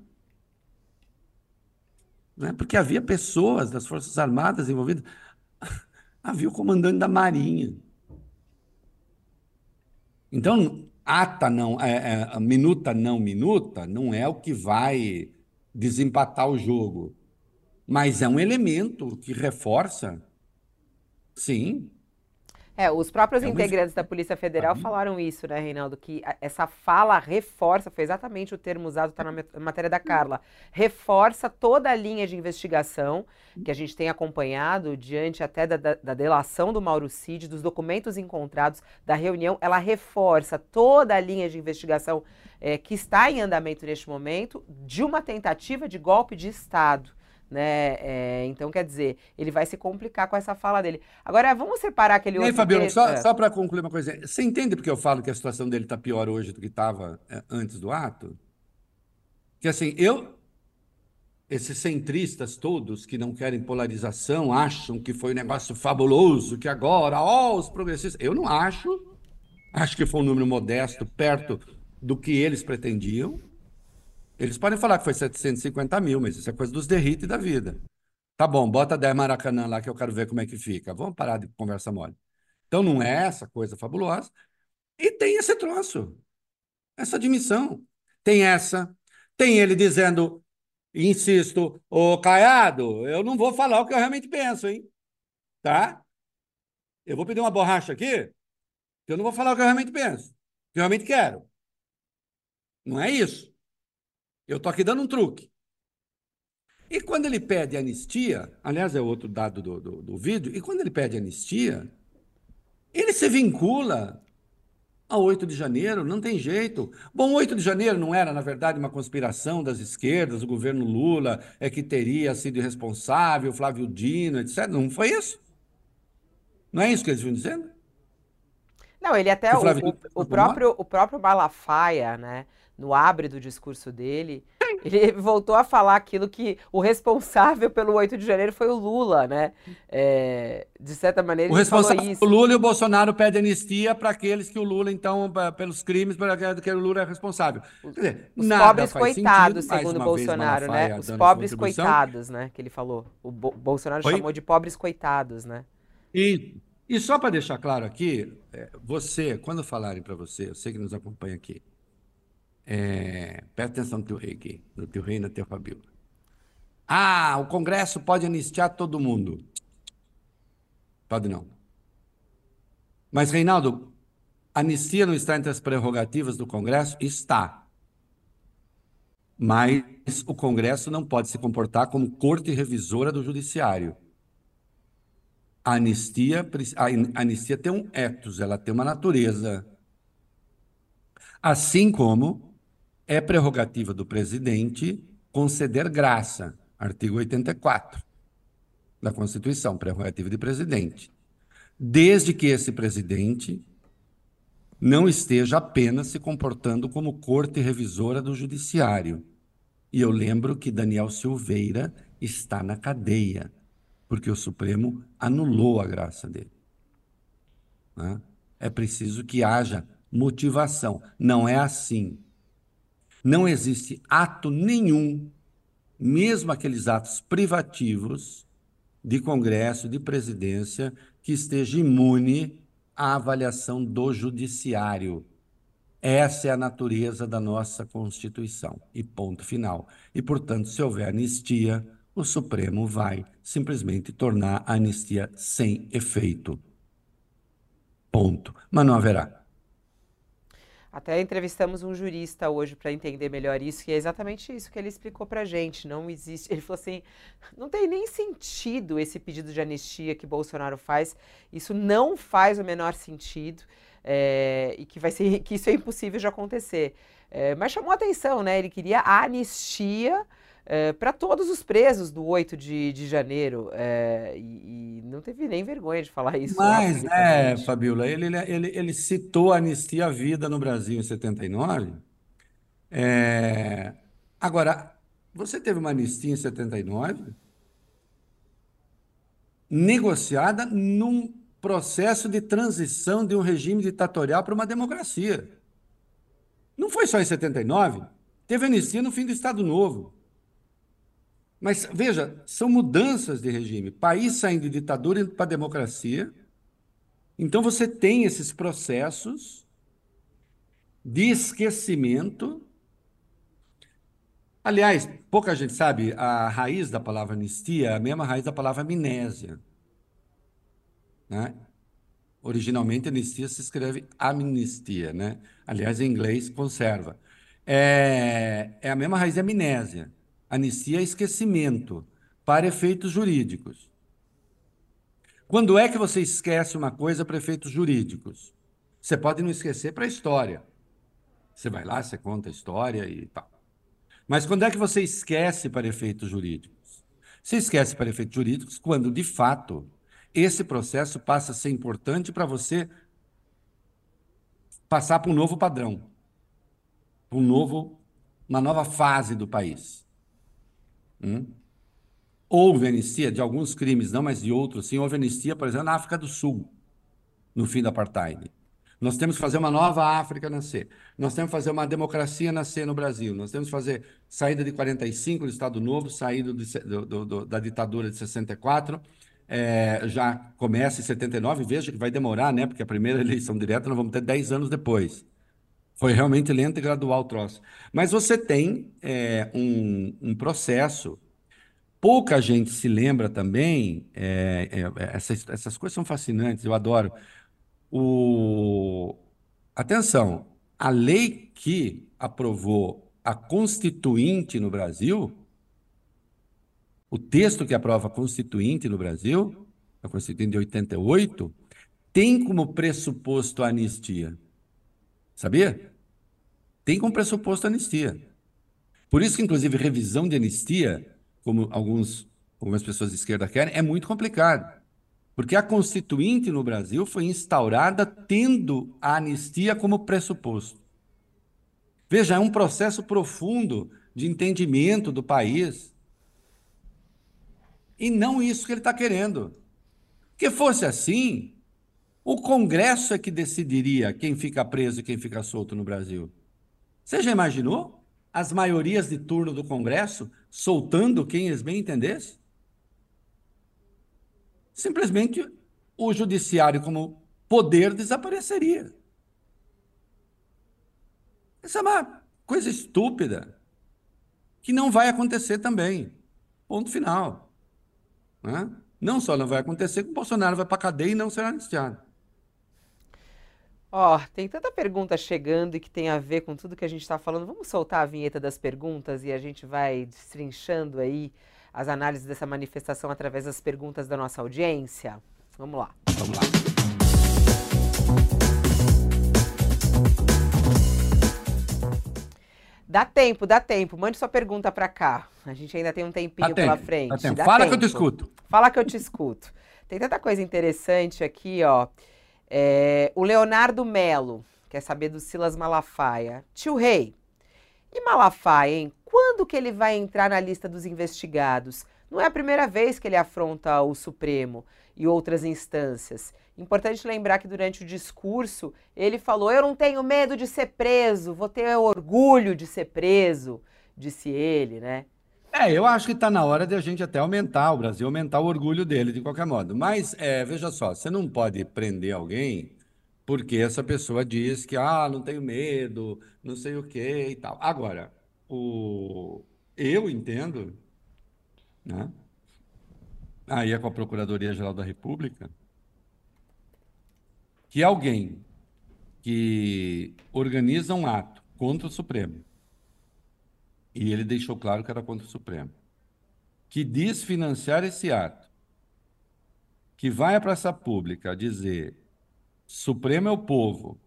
né? porque havia pessoas das Forças Armadas envolvidas. havia o comandante da Marinha. Então, ata não, é, é, minuta não minuta, não é o que vai desempatar o jogo. Mas é um elemento que reforça, sim, é, os próprios é integrantes da Polícia Federal falaram isso, né, Reinaldo? Que essa fala reforça, foi exatamente o termo usado, está na matéria da Carla, reforça toda a linha de investigação que a gente tem acompanhado diante até da, da, da delação do Mauro Cid, dos documentos encontrados da reunião, ela reforça toda a linha de investigação é, que está em andamento neste momento de uma tentativa de golpe de Estado né? É, então, quer dizer, ele vai se complicar com essa fala dele. Agora, vamos separar aquele outro. E aí, Fabiola, só, é. só para concluir uma coisa. Você entende porque eu falo que a situação dele está pior hoje do que estava é, antes do ato? Que assim, eu. Esses centristas todos que não querem polarização acham que foi um negócio fabuloso, que agora, ó, oh, os progressistas. Eu não acho. Acho que foi um número modesto, perto do que eles pretendiam. Eles podem falar que foi 750 mil, mas isso é coisa dos derrites da vida. Tá bom, bota 10 Maracanã lá que eu quero ver como é que fica. Vamos parar de conversa mole. Então não é essa coisa fabulosa. E tem esse troço, essa admissão. Tem essa, tem ele dizendo, insisto, ô Caiado, eu não vou falar o que eu realmente penso, hein? Tá? Eu vou pedir uma borracha aqui, que eu não vou falar o que eu realmente penso, o que eu realmente quero. Não é isso. Eu estou aqui dando um truque. E quando ele pede anistia, aliás, é outro dado do, do, do vídeo, e quando ele pede anistia, ele se vincula ao 8 de janeiro, não tem jeito. Bom, 8 de janeiro não era, na verdade, uma conspiração das esquerdas, o governo Lula é que teria sido responsável, Flávio Dino, etc. Não foi isso? Não é isso que eles vinham dizendo? Não, ele até, o, o, o próprio, o próprio Malafaia, né, no abre do discurso dele, ele voltou a falar aquilo que o responsável pelo 8 de janeiro foi o Lula, né? É, de certa maneira, o responsável isso. O Lula e o Bolsonaro pedem anistia para aqueles que o Lula, então, pelos crimes para que o Lula é responsável. Dizer, os pobres coitados, sentido, segundo o Bolsonaro, né? Os pobres coitados, né? Que ele falou. O Bo Bolsonaro Oi? chamou de pobres coitados, né? E, e só para deixar claro aqui, é, você, quando falarem para você, eu sei que nos acompanha aqui, é, presta atenção no teu rei aqui, no teu rei e na teu Fabíola. Ah, o Congresso pode anistiar todo mundo. Pode não. Mas, Reinaldo, anistia não está entre as prerrogativas do Congresso? Está. Mas o Congresso não pode se comportar como corte revisora do Judiciário. A anistia, a anistia tem um ethos, ela tem uma natureza. Assim como é prerrogativa do presidente conceder graça, artigo 84 da Constituição, prerrogativa de presidente. Desde que esse presidente não esteja apenas se comportando como corte revisora do judiciário. E eu lembro que Daniel Silveira está na cadeia, porque o Supremo anulou a graça dele. Né? É preciso que haja motivação. Não é assim. Não existe ato nenhum, mesmo aqueles atos privativos de Congresso, de presidência, que esteja imune a avaliação do judiciário. Essa é a natureza da nossa Constituição. E ponto final. E, portanto, se houver anistia, o Supremo vai simplesmente tornar a anistia sem efeito. Ponto. Mas não haverá. Até entrevistamos um jurista hoje para entender melhor isso, e é exatamente isso que ele explicou para a gente. Não existe. Ele falou assim: não tem nem sentido esse pedido de anistia que Bolsonaro faz. Isso não faz o menor sentido é, e que vai ser que isso é impossível de acontecer. É, mas chamou atenção, né? Ele queria a anistia é, para todos os presos do 8 de, de janeiro. É, e, não teve nem vergonha de falar isso. Mas, é, Fabiola, ele, ele, ele citou a anistia à vida no Brasil em 79. É, agora, você teve uma anistia em 79 negociada num processo de transição de um regime ditatorial para uma democracia. Não foi só em 79, teve anistia no fim do Estado Novo. Mas veja, são mudanças de regime. País saindo de ditadura para democracia. Então você tem esses processos de esquecimento. Aliás, pouca gente sabe, a raiz da palavra anistia é a mesma raiz da palavra amnésia. Né? Originalmente, anistia se escreve amnistia, né? Aliás, em inglês, conserva. É, é a mesma raiz de amnésia. Anistia é esquecimento para efeitos jurídicos. Quando é que você esquece uma coisa para efeitos jurídicos? Você pode não esquecer para a história. Você vai lá, você conta a história e tal. Mas quando é que você esquece para efeitos jurídicos? Você esquece para efeitos jurídicos quando, de fato, esse processo passa a ser importante para você passar para um novo padrão, para um novo, uma nova fase do país. Hum? Houve anistia de alguns crimes, não, mas de outros sim. Houve anistia, por exemplo, na África do Sul, no fim do apartheid. Nós temos que fazer uma nova África nascer. Nós temos que fazer uma democracia nascer no Brasil. Nós temos que fazer saída de 45 do Estado Novo, saída do, do, do, da ditadura de 64. É, já começa em 79. Veja que vai demorar, né? Porque a primeira eleição direta nós vamos ter 10 anos depois. Foi realmente lento e gradual o troço. Mas você tem é, um, um, processo. Pouca gente se lembra também. É, é, essas, essas coisas são fascinantes, eu adoro. O... Atenção, a lei que aprovou a Constituinte no Brasil, o texto que aprova a Constituinte no Brasil, a Constituinte de 88, tem como pressuposto a anistia. Sabia? Tem como pressuposto a anistia. Por isso inclusive, revisão de anistia, como alguns, algumas pessoas de esquerda querem, é muito complicado. Porque a Constituinte no Brasil foi instaurada tendo a anistia como pressuposto. Veja, é um processo profundo de entendimento do país. E não isso que ele está querendo. Que fosse assim, o Congresso é que decidiria quem fica preso e quem fica solto no Brasil. Você já imaginou as maiorias de turno do Congresso soltando quem eles bem entendessem? Simplesmente o judiciário como poder desapareceria. Essa é uma coisa estúpida que não vai acontecer também. Ponto final. Né? Não só não vai acontecer, como Bolsonaro vai para a cadeia e não será anistiado. Ó, tem tanta pergunta chegando e que tem a ver com tudo que a gente está falando. Vamos soltar a vinheta das perguntas e a gente vai destrinchando aí as análises dessa manifestação através das perguntas da nossa audiência? Vamos lá. Vamos lá. Dá tempo, dá tempo. Mande sua pergunta para cá. A gente ainda tem um tempinho Dá pela tempo, frente. dá tempo. Dá Fala que eu tempo. te escuto. Fala que eu te escuto. Tem tanta coisa interessante aqui, ó. É, o Leonardo Melo quer saber do Silas Malafaia. Tio Rei, e Malafaia, hein? Quando que ele vai entrar na lista dos investigados? Não é a primeira vez que ele afronta o Supremo e outras instâncias. Importante lembrar que durante o discurso ele falou: Eu não tenho medo de ser preso, vou ter orgulho de ser preso, disse ele, né? É, eu acho que está na hora de a gente até aumentar, o Brasil aumentar o orgulho dele, de qualquer modo. Mas, é, veja só, você não pode prender alguém porque essa pessoa diz que, ah, não tenho medo, não sei o quê e tal. Agora, o... eu entendo, né? Aí é com a Procuradoria-Geral da República, que alguém que organiza um ato contra o Supremo, e ele deixou claro que era contra o Supremo, que diz financiar esse ato, que vai à praça pública dizer Supremo é o povo,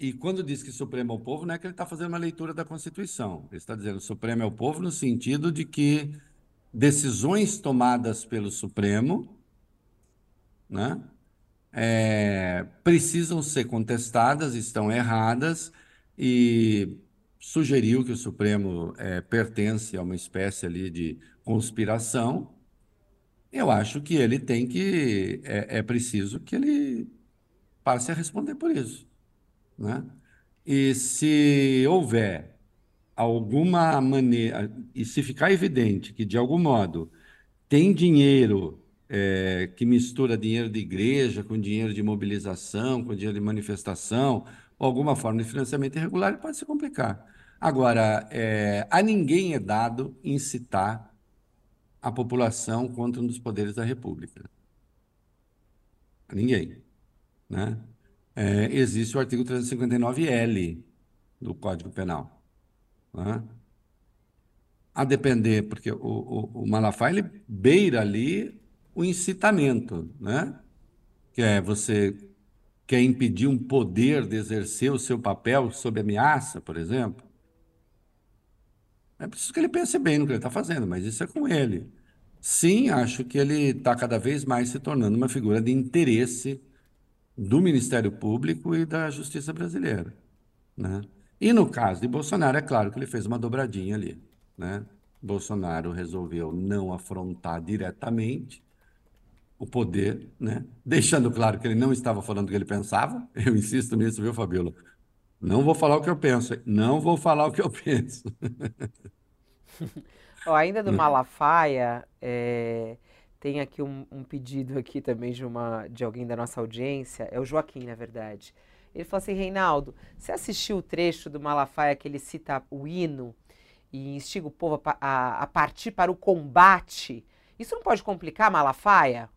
e quando diz que Supremo é o povo, não é que ele está fazendo uma leitura da Constituição. Ele está dizendo Supremo é o povo no sentido de que decisões tomadas pelo Supremo né, é, precisam ser contestadas, estão erradas, e sugeriu que o Supremo é, pertence a uma espécie ali de conspiração. Eu acho que ele tem que. É, é preciso que ele passe a responder por isso. Né? E se houver alguma maneira, e se ficar evidente que, de algum modo, tem dinheiro é, que mistura dinheiro de igreja com dinheiro de mobilização, com dinheiro de manifestação, alguma forma de financiamento irregular, pode se complicar. Agora, é, a ninguém é dado incitar a população contra um dos poderes da República. A ninguém. Né? É, existe o artigo 359-L do Código Penal. Né? A depender, porque o, o, o Malafaia ele beira ali o incitamento, né? que é você quer impedir um poder de exercer o seu papel sob ameaça, por exemplo. É preciso que ele pense bem no que ele está fazendo, mas isso é com ele. Sim, acho que ele está cada vez mais se tornando uma figura de interesse do Ministério Público e da Justiça Brasileira. Né? E no caso de Bolsonaro, é claro que ele fez uma dobradinha ali. Né? Bolsonaro resolveu não afrontar diretamente o poder, né? deixando claro que ele não estava falando o que ele pensava. Eu insisto nisso, viu, Fabíola? Não vou falar o que eu penso. Não vou falar o que eu penso. Ó, ainda do Malafaia, é, tem aqui um, um pedido aqui também de, uma, de alguém da nossa audiência, é o Joaquim, na verdade. Ele falou assim, Reinaldo, você assistiu o trecho do Malafaia que ele cita o hino e instiga o povo a, a, a partir para o combate? Isso não pode complicar Malafaia?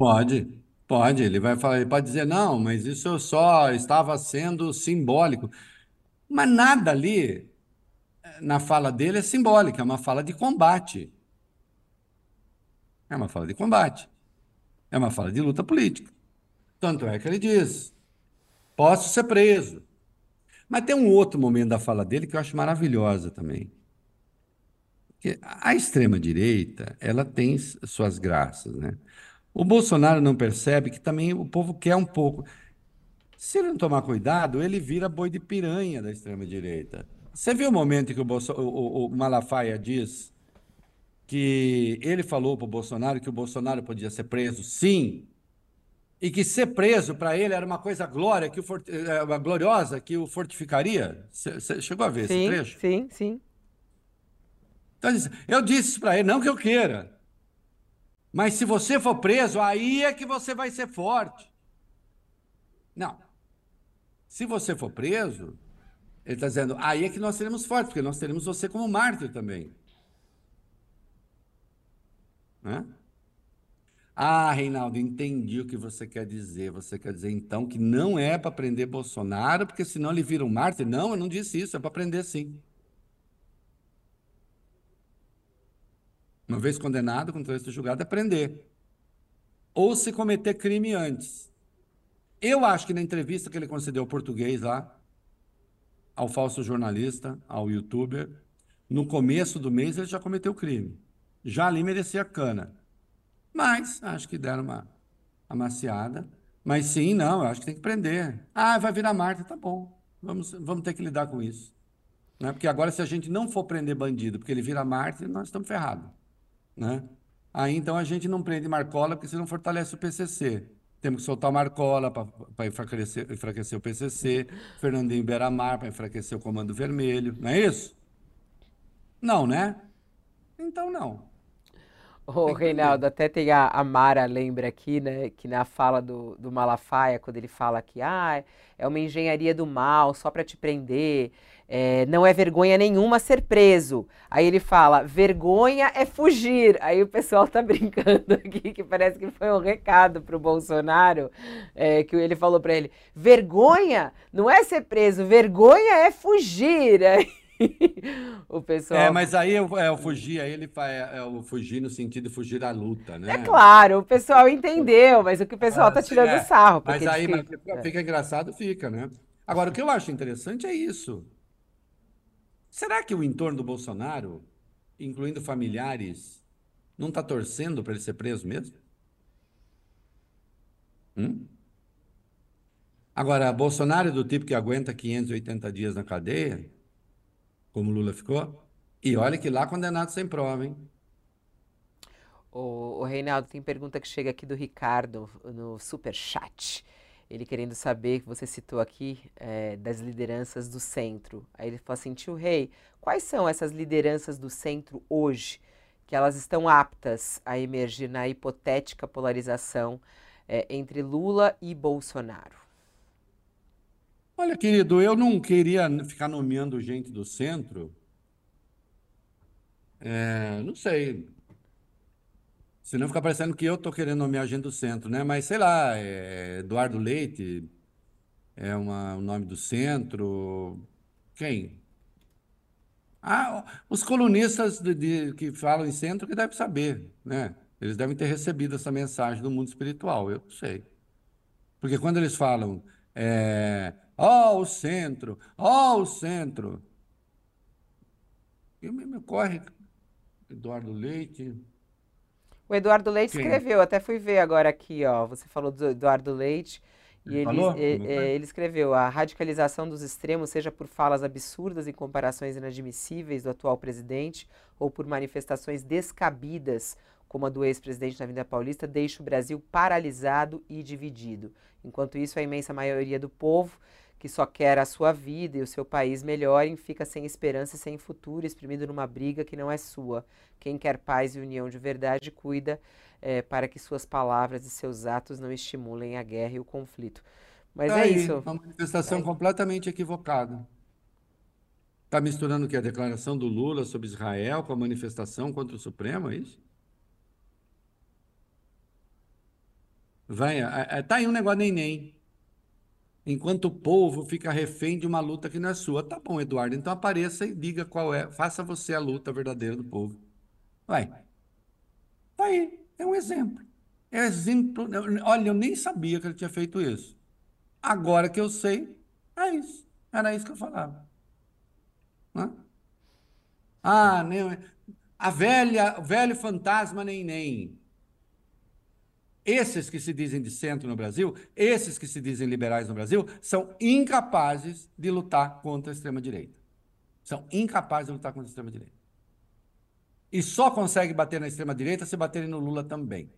Pode, pode. Ele vai falar, ele pode dizer, não, mas isso só estava sendo simbólico. Mas nada ali na fala dele é simbólica, é uma fala de combate. É uma fala de combate. É uma fala de luta política. Tanto é que ele diz: posso ser preso. Mas tem um outro momento da fala dele que eu acho maravilhosa também. A extrema-direita, ela tem suas graças, né? O Bolsonaro não percebe que também o povo quer um pouco. Se ele não tomar cuidado, ele vira boi de piranha da extrema-direita. Você viu o momento em que o, Bolso... o, o Malafaia diz que ele falou para o Bolsonaro que o Bolsonaro podia ser preso? Sim. E que ser preso para ele era uma coisa glória, que o fort... uma gloriosa que o fortificaria? Você chegou a ver sim, esse trecho? Sim, sim. Então, eu disse para ele, não que eu queira, mas se você for preso, aí é que você vai ser forte. Não. Se você for preso, ele está dizendo, aí é que nós seremos fortes, porque nós teremos você como mártir também. Né? Ah, Reinaldo, entendi o que você quer dizer. Você quer dizer, então, que não é para prender Bolsonaro, porque senão ele vira um mártir? Não, eu não disse isso, é para prender sim. Uma vez condenado, com trânsito julgado, é prender. ou se cometer crime antes. Eu acho que na entrevista que ele concedeu ao português lá, ao falso jornalista, ao youtuber, no começo do mês ele já cometeu crime. Já ali merecia cana. Mas acho que deram uma amaciada. Mas sim, não, eu acho que tem que prender. Ah, vai virar Marta, tá bom. Vamos, vamos ter que lidar com isso. Né? Porque agora, se a gente não for prender bandido, porque ele vira Marte, nós estamos ferrados. Né? Aí então a gente não prende Marcola, porque senão fortalece o PCC. Temos que soltar Marcola para enfraquecer, enfraquecer o PCC, Fernandinho Beramar para enfraquecer o Comando Vermelho. Não é isso? Não, né? Então não. Ô, Reinaldo, até tem a, a, Mara lembra aqui, né, que na fala do, do Malafaia, quando ele fala que ah, é uma engenharia do mal só para te prender, é, não é vergonha nenhuma ser preso. Aí ele fala, vergonha é fugir. Aí o pessoal tá brincando aqui, que parece que foi um recado pro Bolsonaro, é, que ele falou para ele, vergonha não é ser preso, vergonha é fugir. Aí o pessoal. É, mas aí eu, é, eu fugir, aí ele faz é, é, o fugir no sentido de fugir da luta, né? É claro, o pessoal entendeu, mas o que o pessoal ah, tá tirando é. sarro. Mas aí mas fica, fica engraçado, fica, né? Agora, o que eu acho interessante é isso. Será que o entorno do Bolsonaro, incluindo familiares, não está torcendo para ele ser preso mesmo? Hum? Agora, Bolsonaro é do tipo que aguenta 580 dias na cadeia, como Lula ficou. E olha que lá condenado sem prova, hein? O, o Reinaldo, tem pergunta que chega aqui do Ricardo no super chat. Ele querendo saber, que você citou aqui, é, das lideranças do centro. Aí ele falou assim, tio Rei, quais são essas lideranças do centro hoje que elas estão aptas a emergir na hipotética polarização é, entre Lula e Bolsonaro? Olha, querido, eu não queria ficar nomeando gente do centro. É, não sei. Senão fica parecendo que eu estou querendo nomear gente do centro, né? Mas sei lá, é, Eduardo Leite é uma, o nome do centro. Quem? Ah, os colunistas de, de, que falam em centro que devem saber, né? Eles devem ter recebido essa mensagem do mundo espiritual, eu sei. Porque quando eles falam é, Ó, oh, o centro, ó, oh, o centro. E me, corre Eduardo Leite. O Eduardo Leite Quem? escreveu, até fui ver agora aqui, ó. Você falou do Eduardo Leite. E ele, ele, é, ele, escreveu: a radicalização dos extremos, seja por falas absurdas e comparações inadmissíveis do atual presidente, ou por manifestações descabidas, como a do ex-presidente na Avenida Paulista, deixa o Brasil paralisado e dividido. Enquanto isso, a imensa maioria do povo que só quer a sua vida e o seu país melhorem, fica sem esperança e sem futuro, exprimido numa briga que não é sua. Quem quer paz e união de verdade, cuida é, para que suas palavras e seus atos não estimulem a guerra e o conflito. Mas tá é aí, isso. Uma manifestação é. completamente equivocada. Está misturando o que? A declaração do Lula sobre Israel com a manifestação contra o Supremo, é isso? Vai, é, é, tá aí um negócio nem nem enquanto o povo fica refém de uma luta que não é sua. Tá bom, Eduardo, então apareça e diga qual é, faça você a luta verdadeira do povo. Vai. Tá aí, é um exemplo. É exemplo. Olha, eu nem sabia que ele tinha feito isso. Agora que eu sei, é isso. Era isso que eu falava. Hã? Ah, nem, a velha, o velho fantasma nem nem. Esses que se dizem de centro no Brasil, esses que se dizem liberais no Brasil, são incapazes de lutar contra a extrema-direita. São incapazes de lutar contra a extrema-direita. E só consegue bater na extrema-direita se baterem no Lula também.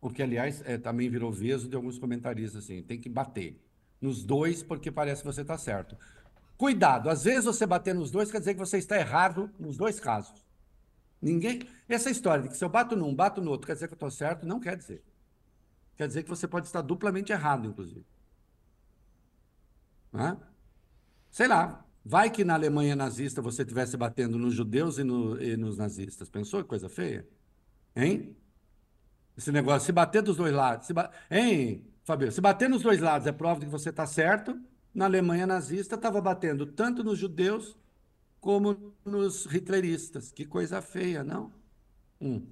O que, aliás, é, também virou veso de alguns comentaristas, assim, tem que bater nos dois porque parece que você está certo. Cuidado, às vezes você bater nos dois quer dizer que você está errado nos dois casos. Ninguém. Essa história de que se eu bato num, bato no outro, quer dizer que eu estou certo, não quer dizer. Quer dizer que você pode estar duplamente errado, inclusive. Hã? Sei lá. Vai que na Alemanha nazista você estivesse batendo nos judeus e, no, e nos nazistas. Pensou que coisa feia? Hein? Esse negócio, se bater dos dois lados. Se ba... Hein, Fabio? Se bater nos dois lados é prova de que você está certo. Na Alemanha nazista estava batendo tanto nos judeus como nos hitleristas. Que coisa feia, não? Hum.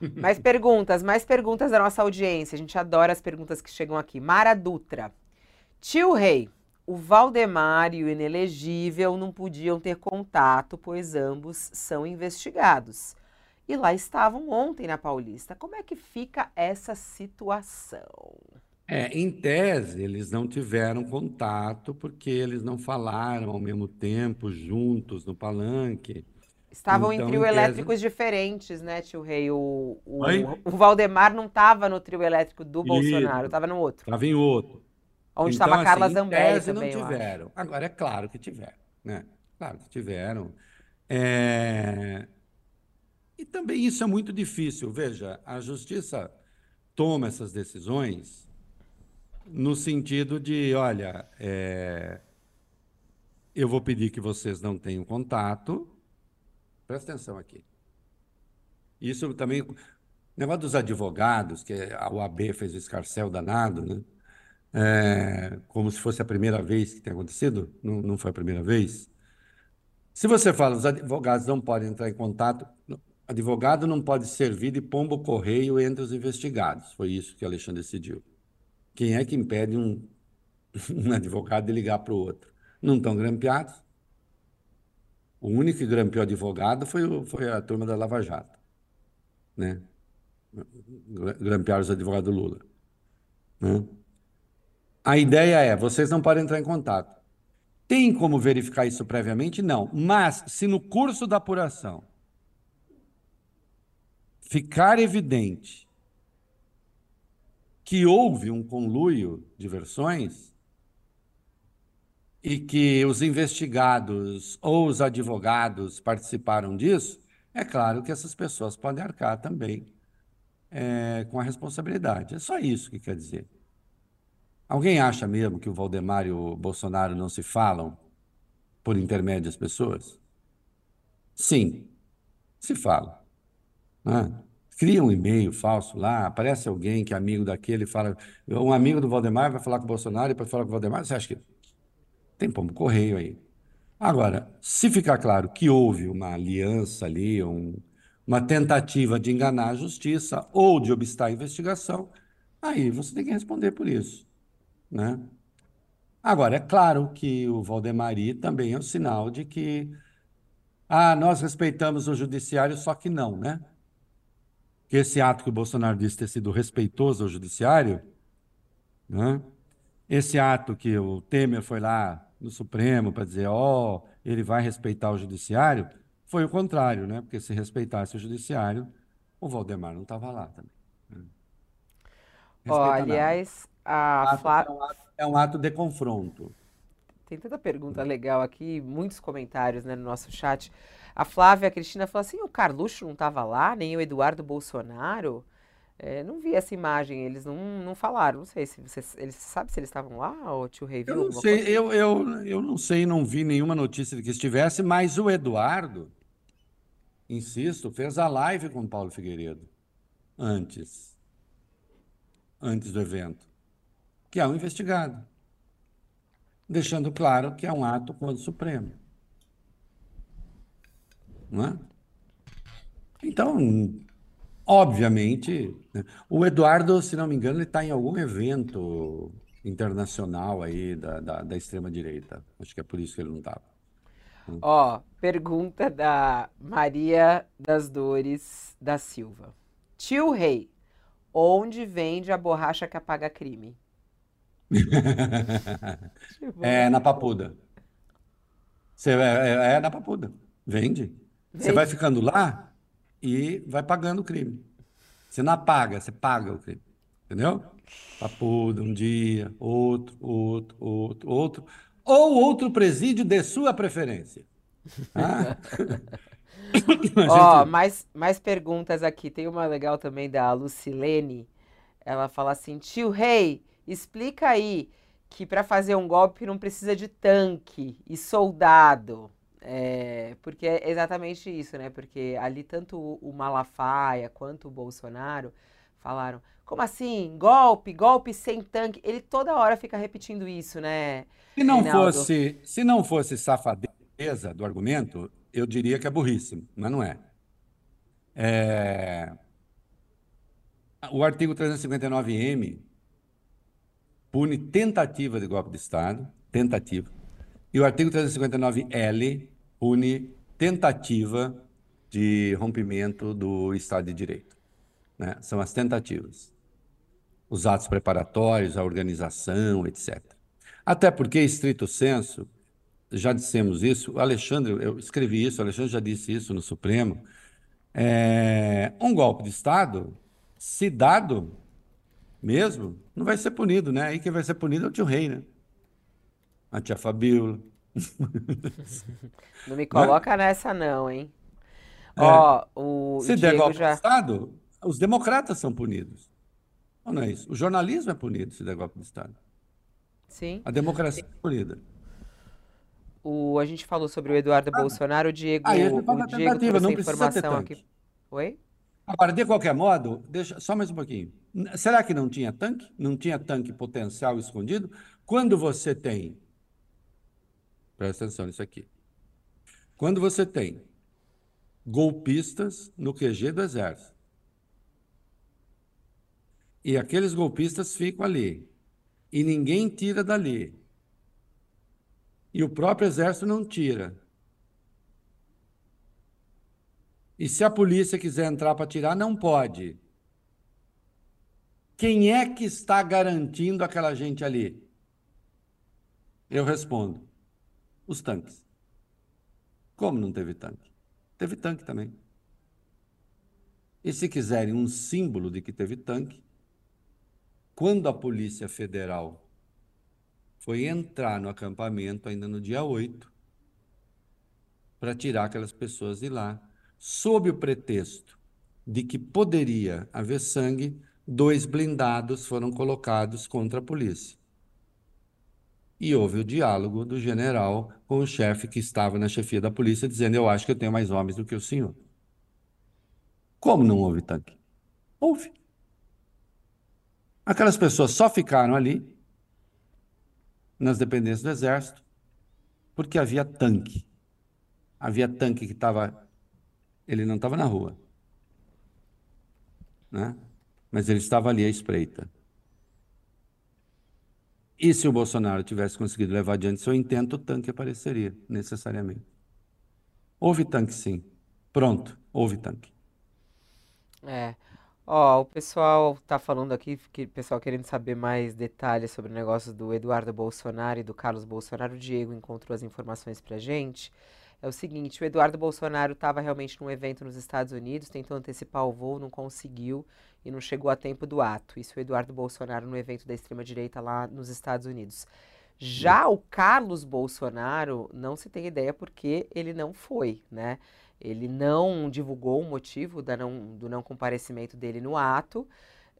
Mais perguntas, mais perguntas da nossa audiência. A gente adora as perguntas que chegam aqui. Mara Dutra. Tio Rei, o Valdemar e o inelegível não podiam ter contato, pois ambos são investigados. E lá estavam ontem na Paulista. Como é que fica essa situação? É, em tese, eles não tiveram contato porque eles não falaram ao mesmo tempo, juntos, no palanque. Estavam então, em trio elétricos tese... diferentes, né, tio Rei? O, o, o Valdemar não estava no trio elétrico do Bolsonaro, estava no outro. Estava em outro. Onde estava então, a Carla assim, Zambelli também, não tiveram. Agora, é claro que tiveram, né? Claro que tiveram. É... E também isso é muito difícil. Veja, a justiça toma essas decisões no sentido de, olha, é... eu vou pedir que vocês não tenham contato. Presta atenção aqui. Isso também. O negócio dos advogados, que a UAB fez o escarcel danado, né? É, como se fosse a primeira vez que tem acontecido, não, não foi a primeira vez. Se você fala, os advogados não podem entrar em contato, advogado não pode servir de pombo correio entre os investigados. Foi isso que Alexandre decidiu. Quem é que impede um, um advogado de ligar para o outro? Não estão grampeados. O único que grampeou advogado foi, foi a turma da Lava Jato. Né? Grampearam os advogados do Lula. Né? A ideia é, vocês não podem entrar em contato. Tem como verificar isso previamente? Não. Mas, se no curso da apuração ficar evidente que houve um conluio de versões e que os investigados ou os advogados participaram disso, é claro que essas pessoas podem arcar também é, com a responsabilidade. É só isso que quer dizer. Alguém acha mesmo que o Valdemar e o Bolsonaro não se falam por intermédio das pessoas? Sim, se falam. Né? Cria um e-mail falso lá, aparece alguém que é amigo daquele, fala. Um amigo do Valdemar vai falar com o Bolsonaro e depois falar com o Valdemar. Você acha que tem pombo correio aí? Agora, se ficar claro que houve uma aliança ali, um, uma tentativa de enganar a justiça ou de obstar a investigação, aí você tem que responder por isso. Né? Agora, é claro que o Valdemari também é um sinal de que ah, nós respeitamos o judiciário, só que não, né? Que esse ato que o Bolsonaro disse ter sido respeitoso ao judiciário, né? esse ato que o Temer foi lá no Supremo para dizer, ó, oh, ele vai respeitar o judiciário, foi o contrário, né? Porque se respeitasse o judiciário, o Valdemar não estava lá também. Né? Ó, aliás, a Flávia. É, um ato, é um ato de confronto. Tem tanta pergunta legal aqui, muitos comentários né, no nosso chat. A Flávia a Cristina falou assim: o Carluxo não estava lá, nem o Eduardo Bolsonaro. É, não vi essa imagem, eles não, não falaram. Não sei se você eles sabe se eles estavam lá ou o tio Rei viu. Eu não sei, eu, eu, eu não sei, não vi nenhuma notícia de que estivesse, mas o Eduardo, insisto, fez a live com o Paulo Figueiredo antes. Antes do evento que é um investigado, deixando claro que é um ato contra o Supremo. Não é? Então, obviamente, né? o Eduardo, se não me engano, ele está em algum evento internacional aí da, da, da extrema-direita. Acho que é por isso que ele não estava. Ó, pergunta da Maria das Dores da Silva. Tio Rei, onde vende a borracha que apaga crime? é na Papuda. Você, é, é, é na Papuda. Vende. Você vai ficando lá e vai pagando o crime. Você não apaga, você paga o crime. Entendeu? Papuda, um dia, outro, outro, outro, outro. Ou outro presídio de sua preferência. Ah? Ó, mais, mais perguntas aqui. Tem uma legal também da Lucilene. Ela fala assim: tio Rei, Explica aí que para fazer um golpe não precisa de tanque e soldado. É, porque é exatamente isso, né? Porque ali tanto o Malafaia quanto o Bolsonaro falaram, como assim? Golpe, golpe sem tanque. Ele toda hora fica repetindo isso, né? Se não fosse, se não fosse safadeza do argumento, eu diria que é burríssimo, mas não é. é... o artigo 359-M pune tentativa de golpe de Estado, tentativa, e o artigo 359-L pune tentativa de rompimento do Estado de Direito. Né? São as tentativas. Os atos preparatórios, a organização, etc. Até porque, estrito senso, já dissemos isso, Alexandre, eu escrevi isso, Alexandre já disse isso no Supremo, é, um golpe de Estado, se dado mesmo, não vai ser punido, né? Aí quem vai ser punido é o tio Rei, né? A tia Fabíola. Não me coloca né? nessa não, hein? É. Ó, o se der golpe já... de Estado, os democratas são punidos. Ou não é isso? O jornalismo é punido se der golpe de Estado. Sim. A democracia Sim. é punida. O, a gente falou sobre o Eduardo ah, Bolsonaro, o Diego, ah, o Diego trouxe não informação aqui. Oi? Agora, de qualquer modo, deixa só mais um pouquinho. Será que não tinha tanque? Não tinha tanque potencial escondido? Quando você tem. Presta atenção nisso aqui. Quando você tem golpistas no QG do Exército, e aqueles golpistas ficam ali, e ninguém tira dali, e o próprio Exército não tira. E se a polícia quiser entrar para tirar, não pode. Quem é que está garantindo aquela gente ali? Eu respondo: os tanques. Como não teve tanque? Teve tanque também. E se quiserem um símbolo de que teve tanque, quando a Polícia Federal foi entrar no acampamento ainda no dia 8 para tirar aquelas pessoas de lá, sob o pretexto de que poderia haver sangue, dois blindados foram colocados contra a polícia. E houve o diálogo do general com o chefe que estava na chefia da polícia, dizendo: Eu acho que eu tenho mais homens do que o senhor. Como não houve tanque? Houve. Aquelas pessoas só ficaram ali, nas dependências do exército, porque havia tanque. Havia tanque que estava. Ele não estava na rua. Né? Mas ele estava ali à espreita. E se o Bolsonaro tivesse conseguido levar adiante seu intento, o tanque apareceria, necessariamente. Houve tanque, sim. Pronto, houve tanque. É. Ó, o pessoal tá falando aqui, que, pessoal querendo saber mais detalhes sobre o negócio do Eduardo Bolsonaro e do Carlos Bolsonaro. O Diego encontrou as informações pra gente. É o seguinte, o Eduardo Bolsonaro estava realmente num evento nos Estados Unidos, tentou antecipar o voo, não conseguiu e não chegou a tempo do ato. Isso o Eduardo Bolsonaro no evento da extrema-direita lá nos Estados Unidos. Já o Carlos Bolsonaro, não se tem ideia porque ele não foi, né? Ele não divulgou o motivo não, do não comparecimento dele no ato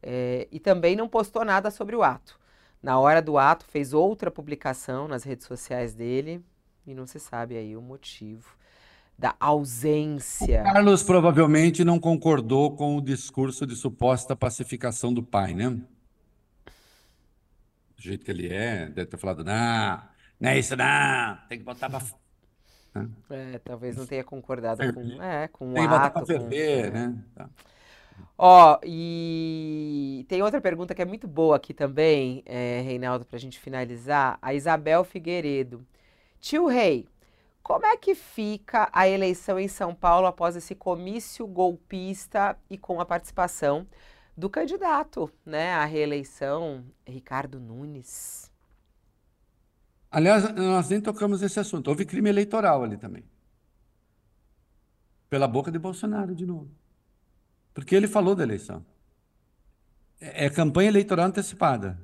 é, e também não postou nada sobre o ato. Na hora do ato, fez outra publicação nas redes sociais dele e não se sabe aí o motivo da ausência. O Carlos provavelmente não concordou com o discurso de suposta pacificação do pai, né? Do jeito que ele é, deve ter falado, não, não é isso não, tem que botar pra é, talvez não tenha concordado com, é, com o Tem ato. Tem ferver, com, né? Tá. Ó, e tem outra pergunta que é muito boa aqui também, é, Reinaldo, para a gente finalizar. A Isabel Figueiredo. Tio Rei, como é que fica a eleição em São Paulo após esse comício golpista e com a participação do candidato né, à reeleição, Ricardo Nunes? Aliás, nós nem tocamos esse assunto. Houve crime eleitoral ali também. Pela boca de Bolsonaro, de novo. Porque ele falou da eleição. É, é campanha eleitoral antecipada.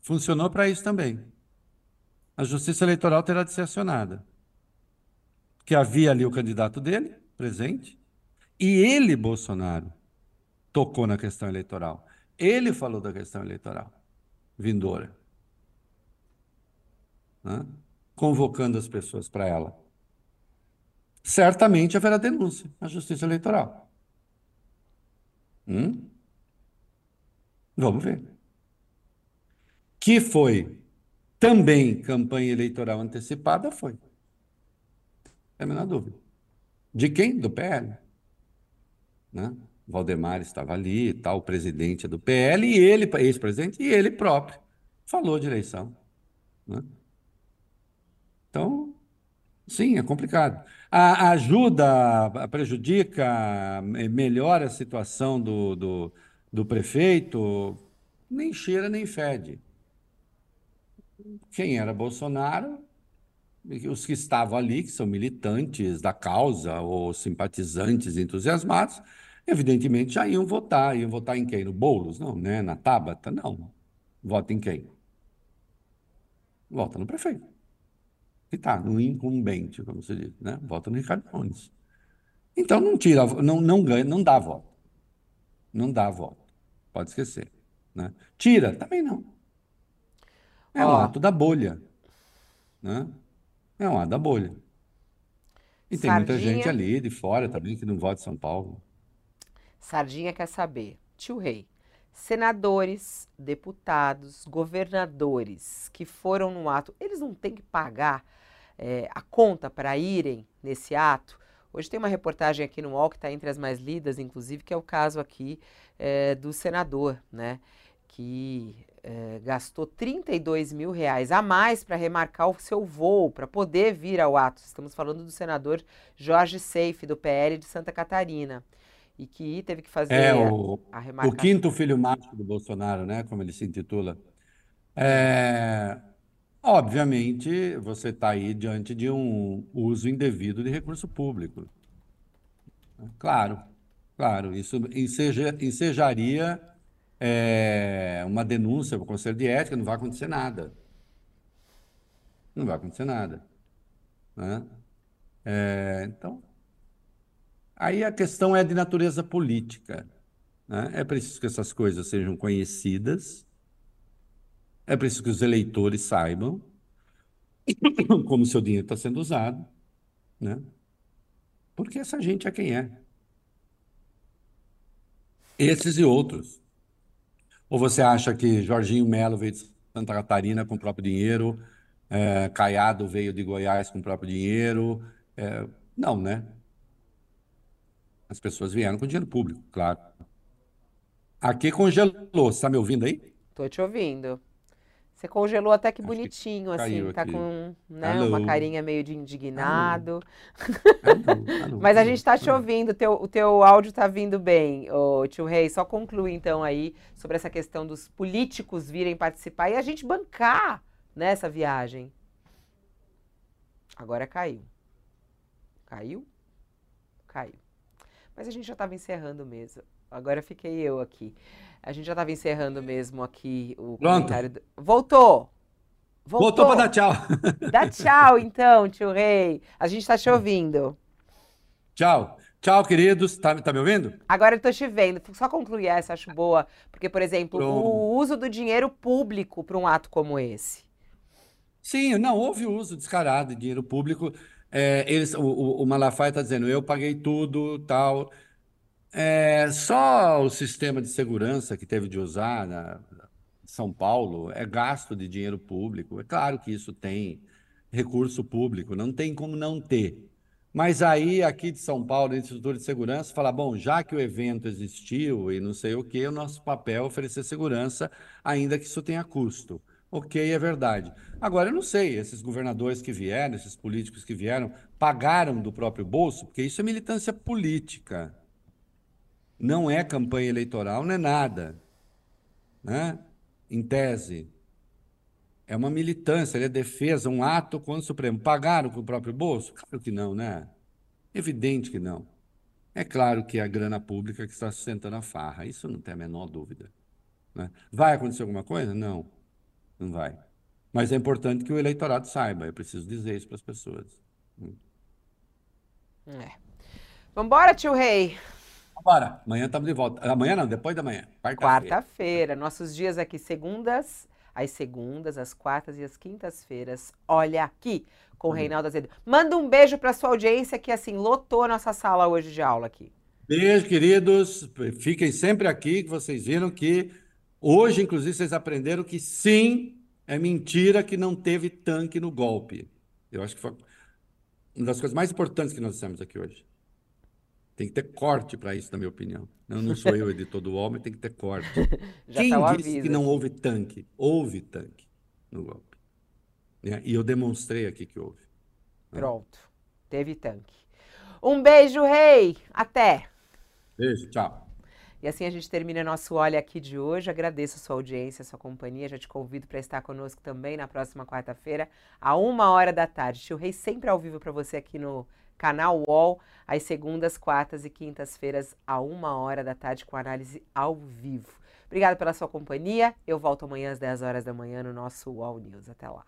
Funcionou para isso também. A justiça eleitoral terá de ser acionada. Porque havia ali o candidato dele, presente, e ele, Bolsonaro, tocou na questão eleitoral. Ele falou da questão eleitoral vindoura né? convocando as pessoas para ela. Certamente haverá denúncia à Justiça Eleitoral. Hum? Vamos ver. Que foi também campanha eleitoral antecipada, foi. Tem a menor dúvida. De quem? Do PL. Né? Valdemar estava ali, tal, o presidente do PL, e ele, ex-presidente, e ele próprio falou de eleição. Né? Então, sim, é complicado. A ajuda, prejudica, melhora a situação do, do, do prefeito, nem cheira nem fede. Quem era Bolsonaro, os que estavam ali, que são militantes da causa ou simpatizantes entusiasmados, evidentemente já iam votar. Iam votar em quem? No Boulos? Não, né? Na Tabata? Não. Vota em quem? Vota no prefeito. Que está no incumbente, como se diz, né? Vota no Ricardo Nunes. Então não tira, não, não ganha, não dá voto. Não dá voto. Pode esquecer. Né? Tira? Também não. É um ato da bolha. Né? É um ato da bolha. E tem muita gente ali de fora também que não vota em São Paulo. Sardinha quer saber. Tio Rei, senadores, deputados, governadores que foram no ato, eles não têm que pagar é, a conta para irem nesse ato? Hoje tem uma reportagem aqui no UOL que está entre as mais lidas, inclusive, que é o caso aqui é, do senador, né? Que é, gastou 32 mil reais a mais para remarcar o seu voo, para poder vir ao ato. Estamos falando do senador Jorge Seife, do PL de Santa Catarina e que teve que fazer é, o, a remarcação. O quinto filho macho do Bolsonaro, né? Como ele se intitula. É, obviamente, você está aí diante de um uso indevido de recurso público. Claro, claro. Isso enseja, ensejaria é, uma denúncia para o Conselho de Ética, não vai acontecer nada. Não vai acontecer nada. Né? É, então, Aí a questão é de natureza política. Né? É preciso que essas coisas sejam conhecidas, é preciso que os eleitores saibam como seu dinheiro está sendo usado, né? porque essa gente é quem é. Esses e outros. Ou você acha que Jorginho Melo veio de Santa Catarina com o próprio dinheiro, é, Caiado veio de Goiás com o próprio dinheiro? É, não, né? As pessoas vieram com dinheiro público, claro. Aqui congelou. Você está me ouvindo aí? Tô te ouvindo. Você congelou até que Acho bonitinho, que assim, tá aqui. com né, uma carinha meio de indignado. Alô. Alô. Mas a gente está te ouvindo, teu, o teu áudio está vindo bem, ô, tio Rei. Só conclui então aí sobre essa questão dos políticos virem participar e a gente bancar nessa viagem. Agora caiu. Caiu? Caiu. Mas a gente já estava encerrando mesmo. Agora fiquei eu aqui. A gente já estava encerrando mesmo aqui o Pronto. comentário. Do... Voltou! Voltou, Voltou para dar tchau. Dá tchau, então, tio Rei. A gente está te ouvindo. Tchau. Tchau, queridos. Tá, tá me ouvindo? Agora eu estou te vendo. Só concluir essa, acho boa. Porque, por exemplo, Pronto. o uso do dinheiro público para um ato como esse. Sim, não houve uso descarado de dinheiro público. É, eles, o, o Malafaia está dizendo, eu paguei tudo, tal. É, só o sistema de segurança que teve de usar na São Paulo é gasto de dinheiro público. É claro que isso tem recurso público, não tem como não ter. Mas aí, aqui de São Paulo, a estrutura de segurança, fala: bom, já que o evento existiu e não sei o que, o nosso papel é oferecer segurança, ainda que isso tenha custo. Ok, é verdade. Agora, eu não sei, esses governadores que vieram, esses políticos que vieram, pagaram do próprio bolso, porque isso é militância política. Não é campanha eleitoral, não é nada. Né? Em tese. É uma militância, é defesa, um ato contra o Supremo. Pagaram com o próprio bolso? Claro que não, né? Evidente que não. É claro que é a grana pública que está sustentando a farra. Isso não tem a menor dúvida. Né? Vai acontecer alguma coisa? Não. Não vai. Mas é importante que o eleitorado saiba, eu preciso dizer isso para as pessoas. É. Vambora, tio Rei. Vambora. Amanhã estamos de volta. Amanhã não, depois da manhã. Quarta-feira. Quarta-feira. Nossos dias aqui, segundas, as segundas, as quartas e as quintas-feiras. Olha aqui com o hum. Reinaldo Azevedo. Manda um beijo para sua audiência que assim lotou a nossa sala hoje de aula aqui. Beijo, queridos. Fiquem sempre aqui, que vocês viram que Hoje, inclusive, vocês aprenderam que sim, é mentira que não teve tanque no golpe. Eu acho que foi uma das coisas mais importantes que nós dissemos aqui hoje. Tem que ter corte para isso, na minha opinião. Não, não sou eu editor do mas tem que ter corte. Já Quem tá disse aviso que não houve tanque? Houve tanque no golpe. Né? E eu demonstrei aqui que houve. Pronto. Teve tanque. Um beijo, rei. Até. Beijo, tchau. E assim a gente termina nosso Olha aqui de hoje. Agradeço a sua audiência, a sua companhia. Já te convido para estar conosco também na próxima quarta-feira, a uma hora da tarde. Tio Rei sempre ao vivo para você aqui no canal UOL, às segundas, quartas e quintas-feiras, a uma hora da tarde, com análise ao vivo. Obrigada pela sua companhia. Eu volto amanhã às 10 horas da manhã no nosso UOL News. Até lá.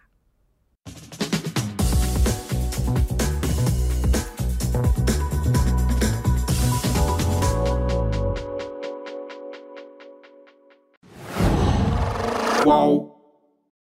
Qual?